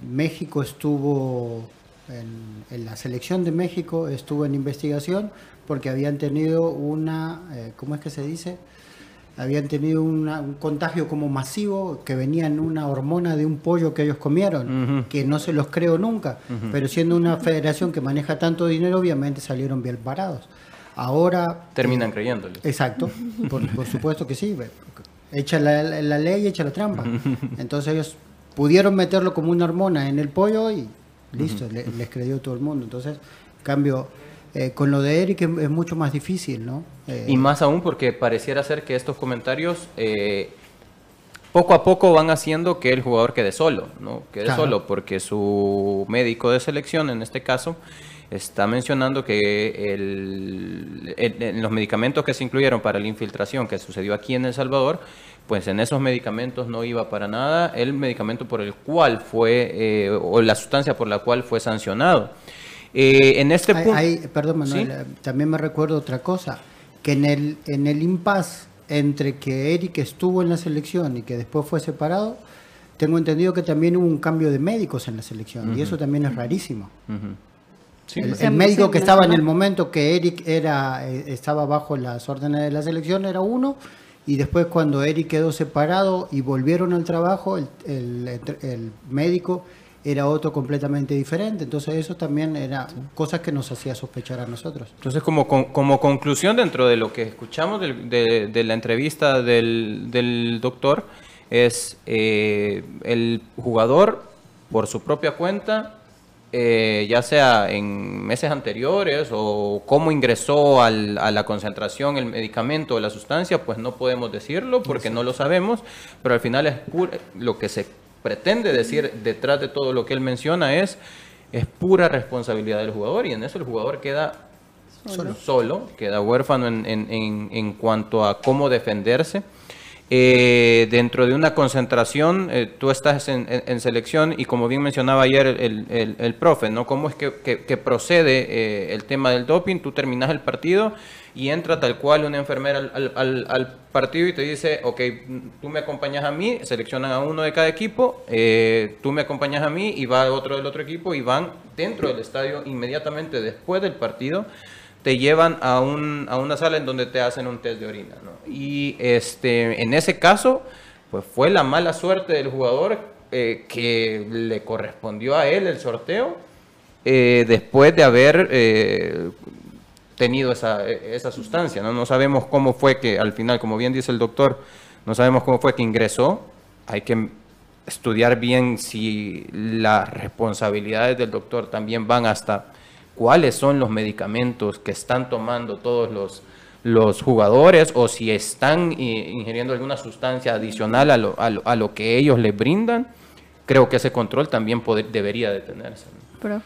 México estuvo en, la selección de México estuvo en investigación porque habían tenido una, eh, ¿cómo es que se dice? Habían tenido un contagio como masivo que venía en una hormona de un pollo que ellos comieron, que no se los creo nunca, pero siendo una federación que maneja tanto dinero, obviamente salieron bien parados. Ahora... Terminan eh, creyéndole. Exacto, por, supuesto que sí. Echa la, la ley, echa la trampa. Entonces ellos pudieron meterlo como una hormona en el pollo y listo, les creyó todo el mundo. Entonces, cambio, eh, con lo de Eric es, mucho más difícil, ¿no? y eh, más aún porque pareciera ser que estos comentarios eh, poco a poco van haciendo que el jugador quede solo, ¿no? Quede solo porque su médico de selección, en este caso, está mencionando que el, en los medicamentos que se incluyeron para la infiltración que sucedió aquí en El Salvador, pues en esos medicamentos no iba para nada. El medicamento por el cual fue, eh, o la sustancia por la cual fue sancionado. Eh, en este punto... perdón, Manuel, eh, también me recuerdo otra cosa, que en el, en el impasse entre que Eric estuvo en la selección y que después fue separado, tengo entendido que también hubo un cambio de médicos en la selección, y eso también es rarísimo. el, médico que estaba en el momento que Eric era, estaba bajo las órdenes de la selección era uno, y después cuando Eric quedó separado y volvieron al trabajo, el, el, médico era otro completamente diferente. Entonces eso también era cosas que nos hacía sospechar a nosotros. Entonces como, como conclusión dentro de lo que escuchamos de, de, la entrevista del, del doctor, es eh, el jugador por su propia cuenta eh, ya sea en meses anteriores o cómo ingresó a la concentración el medicamento o la sustancia, pues no podemos decirlo porque no lo sabemos, pero al final es lo que se pretende decir detrás de todo lo que él menciona es, es pura responsabilidad del jugador y en eso el jugador queda solo, queda huérfano en, en, en cuanto a cómo defenderse. Eh, dentro de una concentración, eh, tú estás en, selección y como bien mencionaba ayer el, profe, ¿no? ¿Cómo es que, procede eh, el tema del doping? Tú terminas el partido y entra tal cual una enfermera al, partido y te dice, ok, tú me acompañas a mí, seleccionan a uno de cada equipo, tú me acompañas a mí y va otro del otro equipo y van dentro del estadio inmediatamente después del partido te llevan a, un, a una sala en donde te hacen un test de orina. Y este, en ese caso, pues fue la mala suerte del jugador eh, que le correspondió a él el sorteo eh, después de haber eh, tenido esa, esa sustancia. ¿no? no sabemos cómo fue que al final, como bien dice el doctor, no sabemos cómo fue que ingresó. Hay que estudiar bien si las responsabilidades del doctor también van hasta cuáles son los medicamentos que están tomando todos los, los jugadores o si están eh, ingiriendo alguna sustancia adicional a lo, a lo, a lo que ellos les brindan, creo que ese control también poder, debería detenerse. Pero,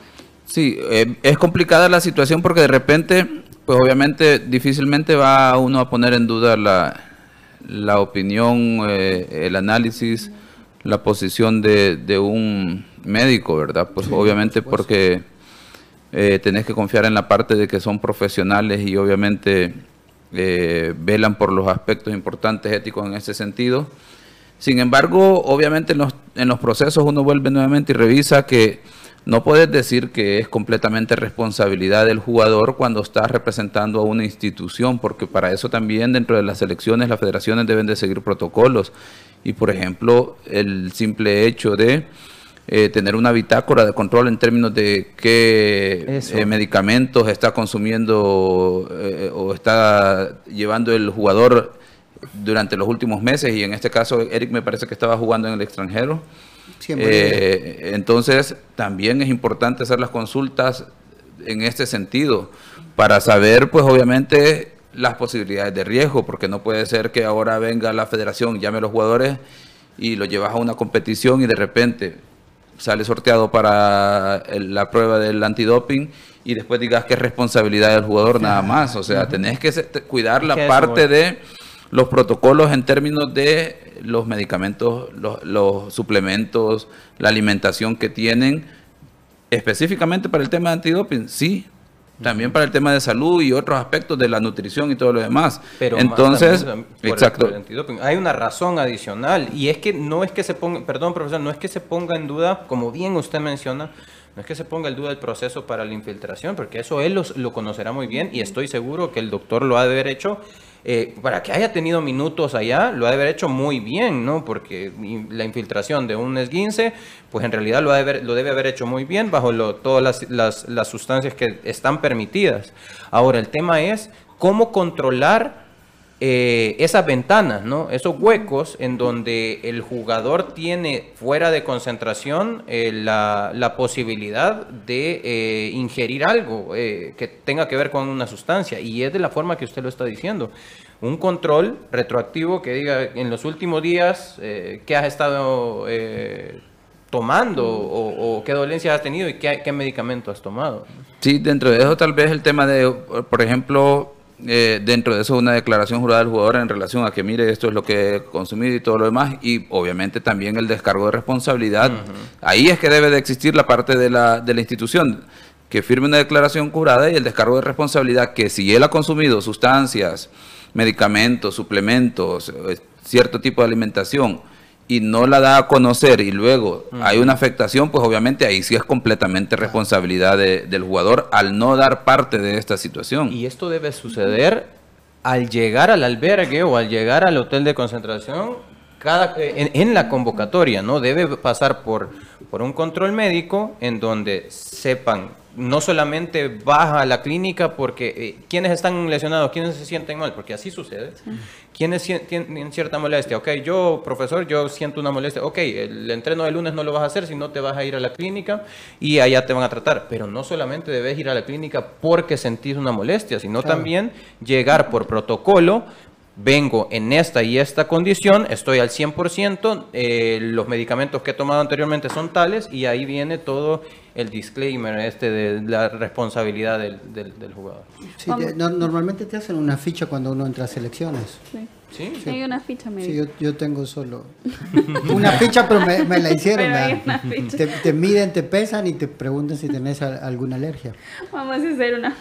Sí, eh, es complicada la situación porque de repente, pues obviamente difícilmente va uno a poner en duda la, la opinión, eh, el análisis, la posición de, de un médico, ¿verdad? Pues Sí, obviamente porque eh, tenés que confiar en la parte de que son profesionales y obviamente eh, velan por los aspectos importantes éticos en ese sentido. Sin embargo, obviamente en los, en los procesos uno vuelve nuevamente y revisa que no puedes decir que es completamente responsabilidad del jugador cuando estás representando a una institución, porque para eso también dentro de las elecciones las federaciones deben de seguir protocolos. Y por ejemplo, el simple hecho de eh, tener una bitácora de control en términos de qué eh, medicamentos está consumiendo eh, o está llevando el jugador durante los últimos meses y en este caso Eric me parece que estaba jugando en el extranjero. Eh, entonces también es importante hacer las consultas en este sentido para saber pues obviamente las posibilidades de riesgo porque no puede ser que ahora venga la federación, llame a los jugadores y lo llevas a una competición y de repente sale sorteado para la prueba del antidoping y después digas que es responsabilidad del jugador nada más. O sea, tenés que cuidar la parte de los protocolos en términos de los medicamentos, los, los suplementos, la alimentación que tienen, específicamente para el tema de antidoping, sí. También para el tema de salud y otros aspectos de la nutrición y todo lo demás. Pero Entonces, también exacto. el. Hay una razón adicional y es que no es que se ponga, perdón profesor, no es que se ponga en duda, como bien usted menciona, no es que se ponga en duda el proceso para la infiltración, porque eso él los- lo conocerá muy bien y estoy seguro que el doctor lo ha de haber hecho. Eh, para que haya tenido minutos allá, lo ha de haber hecho muy bien, ¿no? Porque la infiltración de un esguince, pues en realidad lo, ha de haber- lo debe haber hecho muy bien bajo lo- todas las- las sustancias que están permitidas. Ahora, el tema es cómo controlar eh, esas ventanas, ¿no? Esos huecos en donde el jugador tiene fuera de concentración eh, la, la posibilidad de eh, ingerir algo que tenga que ver con una sustancia. Y es de la forma que usted lo está diciendo. Un control retroactivo que diga en los últimos días qué has estado tomando o, o qué dolencia has tenido y qué, qué medicamento has tomado. Sí, dentro de eso tal vez el tema de, por ejemplo, eh, dentro de eso una declaración jurada del jugador en relación a que mire esto es lo que he consumido y todo lo demás y obviamente también el descargo de responsabilidad. Ahí es que debe de existir la parte de la, de la institución que firme una declaración jurada y el descargo de responsabilidad que si él ha consumido sustancias, medicamentos, suplementos, eh, cierto tipo de alimentación y no la da a conocer y luego hay una afectación, pues obviamente ahí sí es completamente responsabilidad de- del jugador al no dar parte de esta situación. Y esto debe suceder al llegar al albergue o al llegar al hotel de concentración, cada, en, en la convocatoria, ¿no? Debe pasar por, por un control médico en donde sepan, no solamente baja a la clínica porque eh, quienes están lesionados, quienes se sienten mal, porque así sucede. Quienes sien- tienen cierta molestia, ok, yo, profesor, yo siento una molestia, ok, el entreno de lunes no lo vas a hacer, si no te vas a ir a la clínica y allá te van a tratar. Pero no solamente debes ir a la clínica porque sentís una molestia, sino Claro. también llegar por protocolo. Vengo en esta y esta condición, estoy al 100%, eh, los medicamentos que he tomado anteriormente son tales y ahí viene todo el disclaimer este de la responsabilidad del, del- del jugador. Sí, te- no- normalmente te hacen una ficha cuando uno entra a selecciones. Sí. Sí. Hay una ficha Sí, médica. yo, yo tengo solo una ficha, pero me, me la hicieron. Pero hay ¿verdad? una ficha. Te, te miden, te pesan y te preguntan si tenés al- alguna alergia. Vamos a hacer una,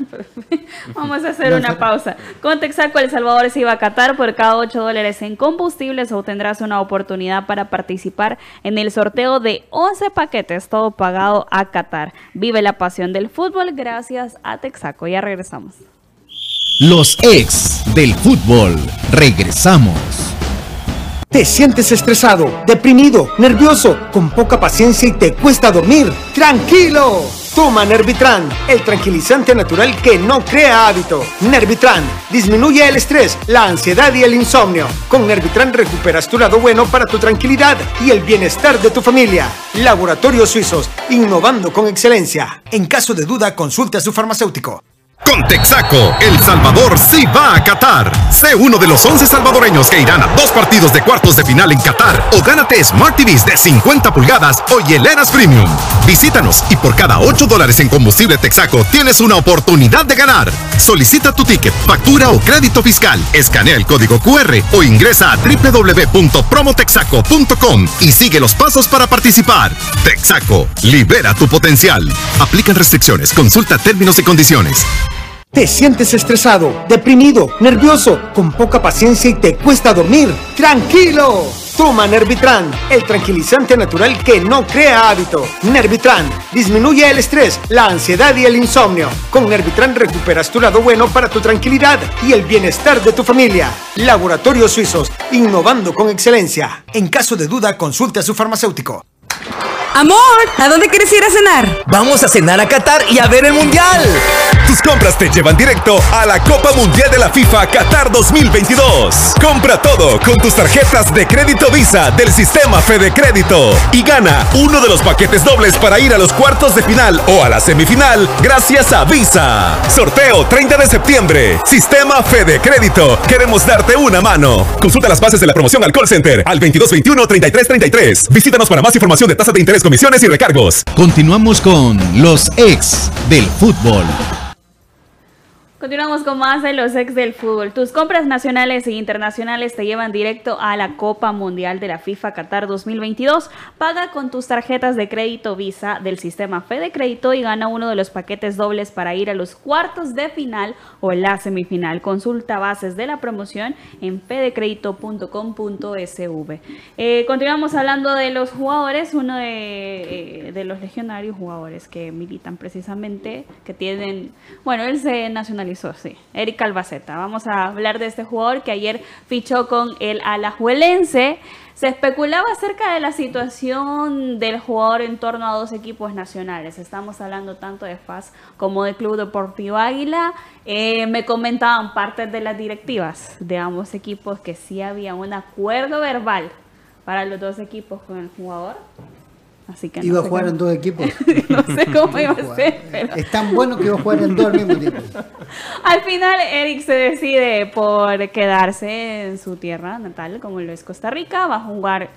vamos a hacer una sí. pausa. Con Texaco El Salvador se iba a Qatar por cada 8 dólares en combustibles obtendrás una oportunidad para participar en el sorteo de 11 paquetes, todo pagado a Qatar. Vive la pasión del fútbol gracias a Texaco. Ya regresamos. Los ex del fútbol. Regresamos. ¿Te sientes estresado, deprimido, nervioso, con poca paciencia y te cuesta dormir? ¡Tranquilo! Toma Nervitran, el tranquilizante natural que no crea hábito. Nervitran disminuye el estrés, la ansiedad y el insomnio. Con Nervitran recuperas tu lado bueno para tu tranquilidad y el bienestar de tu familia. Laboratorios Suizos, innovando con excelencia. En caso de duda, consulte a su farmacéutico. Con Texaco, El Salvador sí va a Qatar. Sé uno de los 11 salvadoreños que irán a dos partidos de cuartos de final en Qatar o gánate Smart TVs de 50 pulgadas o hieleras Premium. Visítanos y por cada 8 dólares en combustible Texaco tienes una oportunidad de ganar. Solicita tu ticket, factura o crédito fiscal, escanea el código QR o ingresa a www.promotexaco.com y sigue los pasos para participar. Texaco, libera tu potencial. Aplican restricciones, consulta términos y condiciones. ¿Te sientes estresado, deprimido, nervioso, con poca paciencia y te cuesta dormir? ¡Tranquilo! Toma Nervitran, el tranquilizante natural que no crea hábito. Nervitran disminuye el estrés, la ansiedad y el insomnio. Con Nervitran recuperas tu lado bueno para tu tranquilidad y el bienestar de tu familia. Laboratorios Suizos, innovando con excelencia. En caso de duda, consulte a su farmacéutico. Amor, ¿a dónde quieres ir a cenar? Vamos a cenar a Qatar y a ver el Mundial. Tus compras te llevan directo a la Copa Mundial de la FIFA Qatar 2022. Compra todo con tus tarjetas de crédito Visa del sistema Fede Crédito y gana uno de los paquetes dobles para ir a los cuartos de final o a la semifinal gracias a Visa. Sorteo 30 de septiembre. Sistema Fede Crédito. Queremos darte una mano. Consulta las bases de la promoción al call center al 2221 3333. Visítanos para más información de tasas de interés, comisiones y recargos. Continuamos con los ex del fútbol. Continuamos con más de los ex del fútbol. Tus compras nacionales e internacionales te llevan directo a la Copa Mundial de la FIFA Qatar 2022. Paga con tus tarjetas de crédito Visa del sistema Fede Crédito y gana uno de los paquetes dobles para ir a los cuartos de final o la semifinal. Consulta bases de la promoción en fedecredito.com.sv. Eh, continuamos hablando de los jugadores, uno de, eh, de los legionarios jugadores que militan precisamente, que tienen, bueno, él se nacionalizó sí. Eric Albaceta. Vamos a hablar de este jugador que ayer fichó con el Alajuelense. Se especulaba acerca de la situación del jugador en torno a dos equipos nacionales. Estamos hablando tanto de FAS como de Club Deportivo Águila. Eh, me comentaban partes de las directivas de ambos equipos que sí había un acuerdo verbal para los dos equipos con el jugador iba a jugar en dos equipos. no sé cómo iba a ser. Es tan bueno que iba a jugar en dos al mismo tiempo. Al final, Eric se decide por quedarse en su tierra natal, como lo es Costa Rica. Va a jugar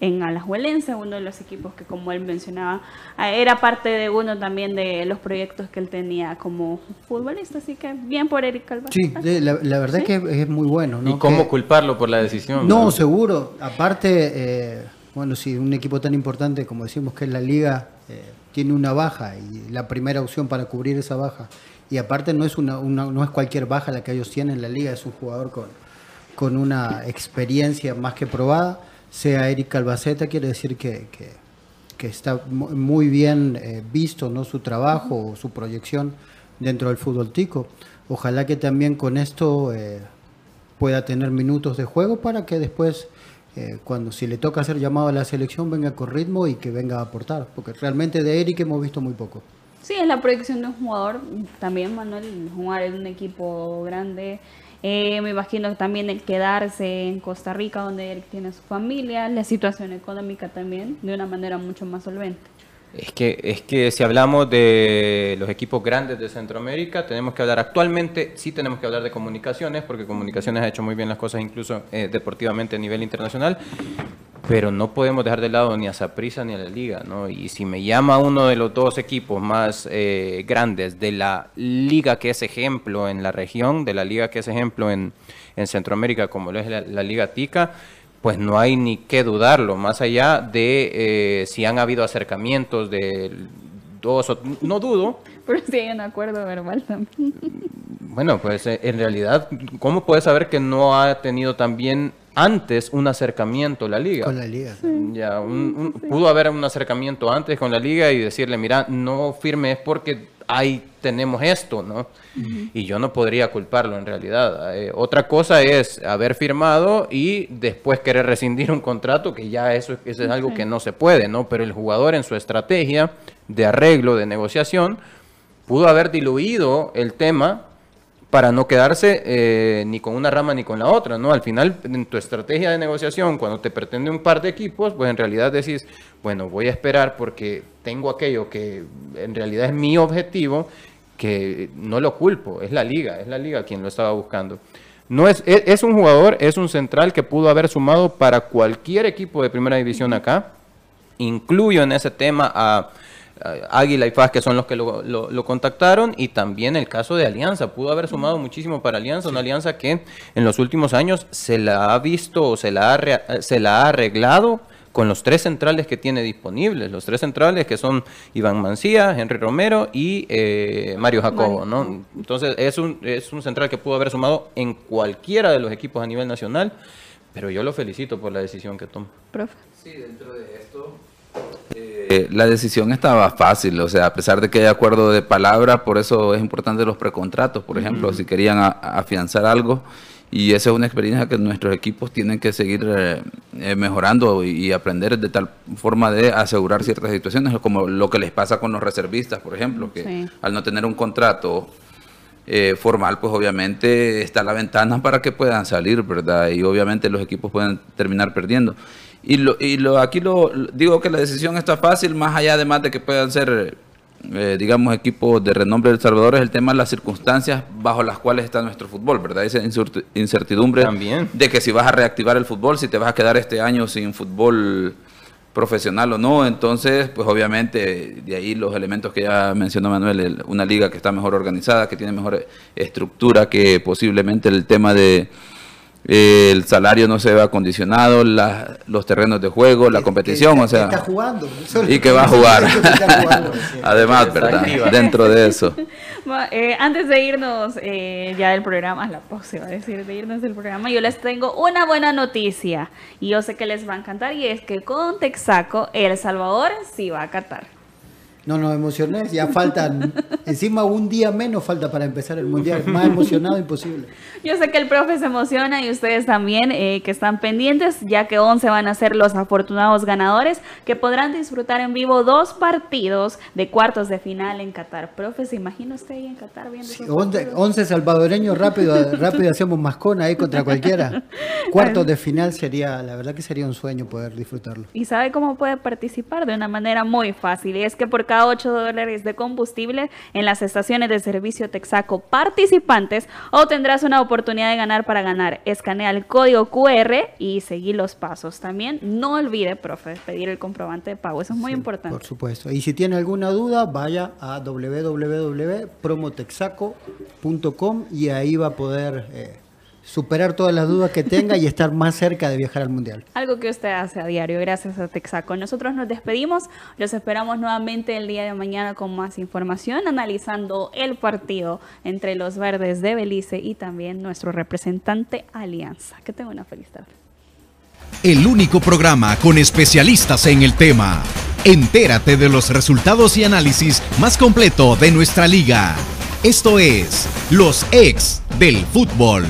en Alajuelense, uno de los equipos que, como él mencionaba, era parte de uno también de los proyectos que él tenía como futbolista. Así que bien por Eric Calva. Sí, la, verdad es que es muy bueno. ¿Y cómo culparlo por la decisión? No, seguro. Aparte. Eh, bueno, si un equipo tan importante como decimos que es la liga eh, tiene una baja y la primera opción para cubrir esa baja, y aparte no es, una, no es cualquier baja la que ellos tienen en la liga, es un jugador con, con una experiencia más que probada, sea Eric Albaceta, quiere decir que, que, está muy bien eh, visto ¿no? su trabajo o su proyección dentro del fútbol tico. Ojalá que también con esto eh, pueda tener minutos de juego para que después eh, cuando si le toca hacer llamado a la selección venga con ritmo y que venga a aportar, porque realmente de Eric hemos visto muy poco. Sí, es la proyección de un jugador, también Manuel, jugar en un equipo grande. Eh, me imagino también el quedarse en Costa Rica, donde Eric tiene su familia, la situación económica también, de una manera mucho más solvente. Es que, es que si hablamos de los equipos grandes de Centroamérica, tenemos que hablar actualmente, sí tenemos que hablar de comunicaciones, porque comunicaciones ha hecho muy bien las cosas incluso eh, deportivamente a nivel internacional, pero no podemos dejar de lado ni a Saprissa ni a la liga, ¿no? Y si me llama uno de los dos equipos más eh, grandes de la liga que es ejemplo en la región, de la liga que es ejemplo en, en Centroamérica, como lo es la liga TICA, pues no hay ni que dudarlo, más allá de eh, si han habido acercamientos de dos o... No dudo. Pero si hay un acuerdo verbal también. Bueno, pues eh, en realidad, ¿cómo puedes saber que no ha tenido también antes un acercamiento la liga? Con la liga. Ya, pudo haber un acercamiento antes con la liga y decirle, mira, no firmes porque ahí tenemos esto, ¿no? Y yo no podría culparlo en realidad. Eh, otra cosa es haber firmado y después querer rescindir un contrato, que ya eso, eso es algo que no se puede, ¿no? Pero el jugador en su estrategia de arreglo, de negociación, pudo haber diluido el tema para no quedarse eh, ni con una rama ni con la otra, ¿no? Al final, en tu estrategia de negociación, cuando te pretende un par de equipos, pues en realidad decís, bueno, voy a esperar porque tengo aquello que en realidad es mi objetivo que no lo culpo, es la liga, es la liga quien lo estaba buscando. No es, es, es un jugador, es un central que pudo haber sumado para cualquier equipo de primera división acá. Incluyo en ese tema a, a Águila y Faz, que son los que lo, lo- lo contactaron, y también el caso de Alianza. Pudo haber sumado muchísimo para Alianza, una alianza que en los últimos años se la ha visto o se la ha, rea- se la ha arreglado con los tres centrales que tiene disponibles. Los tres centrales que son Iván Mancía, Henry Romero y eh, Mario Jacobo. ¿no? Entonces es un, es un central que pudo haber sumado en cualquiera de los equipos a nivel nacional, pero yo lo felicito por la decisión que toma. Profe. Sí, dentro de esto. Eh, la decisión estaba fácil, o sea, a pesar de que hay acuerdo de palabra, por eso es importante los precontratos, por ejemplo, si querían a- afianzar algo, y esa es una experiencia que nuestros equipos tienen que seguir eh, eh, mejorando y, y aprender de tal forma de asegurar ciertas situaciones, como lo que les pasa con los reservistas, por ejemplo, que Sí. al no tener un contrato eh, formal, pues obviamente está la ventana para que puedan salir, ¿verdad? Y obviamente los equipos pueden terminar perdiendo. Y, lo, y lo, aquí lo, digo que la decisión está fácil, más allá además de que puedan ser, eh, digamos, equipos de renombre de El Salvador, es el tema de las circunstancias bajo las cuales está nuestro fútbol, ¿verdad? Esa incertidumbre de que si vas a reactivar el fútbol, si te vas a quedar este año sin fútbol profesional o no, entonces pues obviamente de ahí los elementos que ya mencionó Manuel, el- una liga que está mejor organizada, que tiene mejor estructura, que posiblemente el tema de eh, el salario no se ve acondicionado, la- los terrenos de juego, la competición, o sea, está jugando. y que va a jugar. Jugando. Además, ¿verdad? Dentro de eso. Eh, antes de irnos eh, ya del programa, la pausa iba a decir, de irnos del programa, yo les tengo una buena noticia y yo sé que les va a encantar y es que con Texaco El Salvador sí va a Qatar. No nos emocioné, ya faltan, encima un día menos falta para empezar el mundial, más emocionado imposible. Yo sé que el profe se emociona y ustedes también eh, que están pendientes, ya que 11 van a ser los afortunados ganadores que podrán disfrutar en vivo dos partidos de cuartos de final en Qatar. Profe, ¿se imagina usted ahí en Qatar viendo esos 11, partidos? 11 salvadoreños rápido, rápido hacemos mascona ahí contra cualquiera. Cuartos de final sería, la verdad que sería un sueño poder disfrutarlo. ¿Y sabe cómo puede participar? De una manera muy fácil. Y es que por cada 8 dólares de combustible en las estaciones de servicio Texaco participantes obtendrás una oportunidad de ganar para ganar. Escanea el código QR y seguir los pasos. También no olvide, profe, pedir el comprobante de pago. Eso es muy importante. Por supuesto. Y si tiene alguna duda, vaya a www.promotexaco.com y ahí va a poder eh, superar todas las dudas que tenga y estar más cerca de viajar al mundial. Algo que usted hace a diario, gracias a Texaco. Nosotros nos despedimos, los esperamos nuevamente el día de mañana con más información, analizando el partido entre los verdes de Belice y también nuestro representante Alianza. Que tenga una feliz tarde. El único programa con especialistas en el tema. Entérate de los resultados y análisis más completo de nuestra liga. Esto es Los Ex del Fútbol.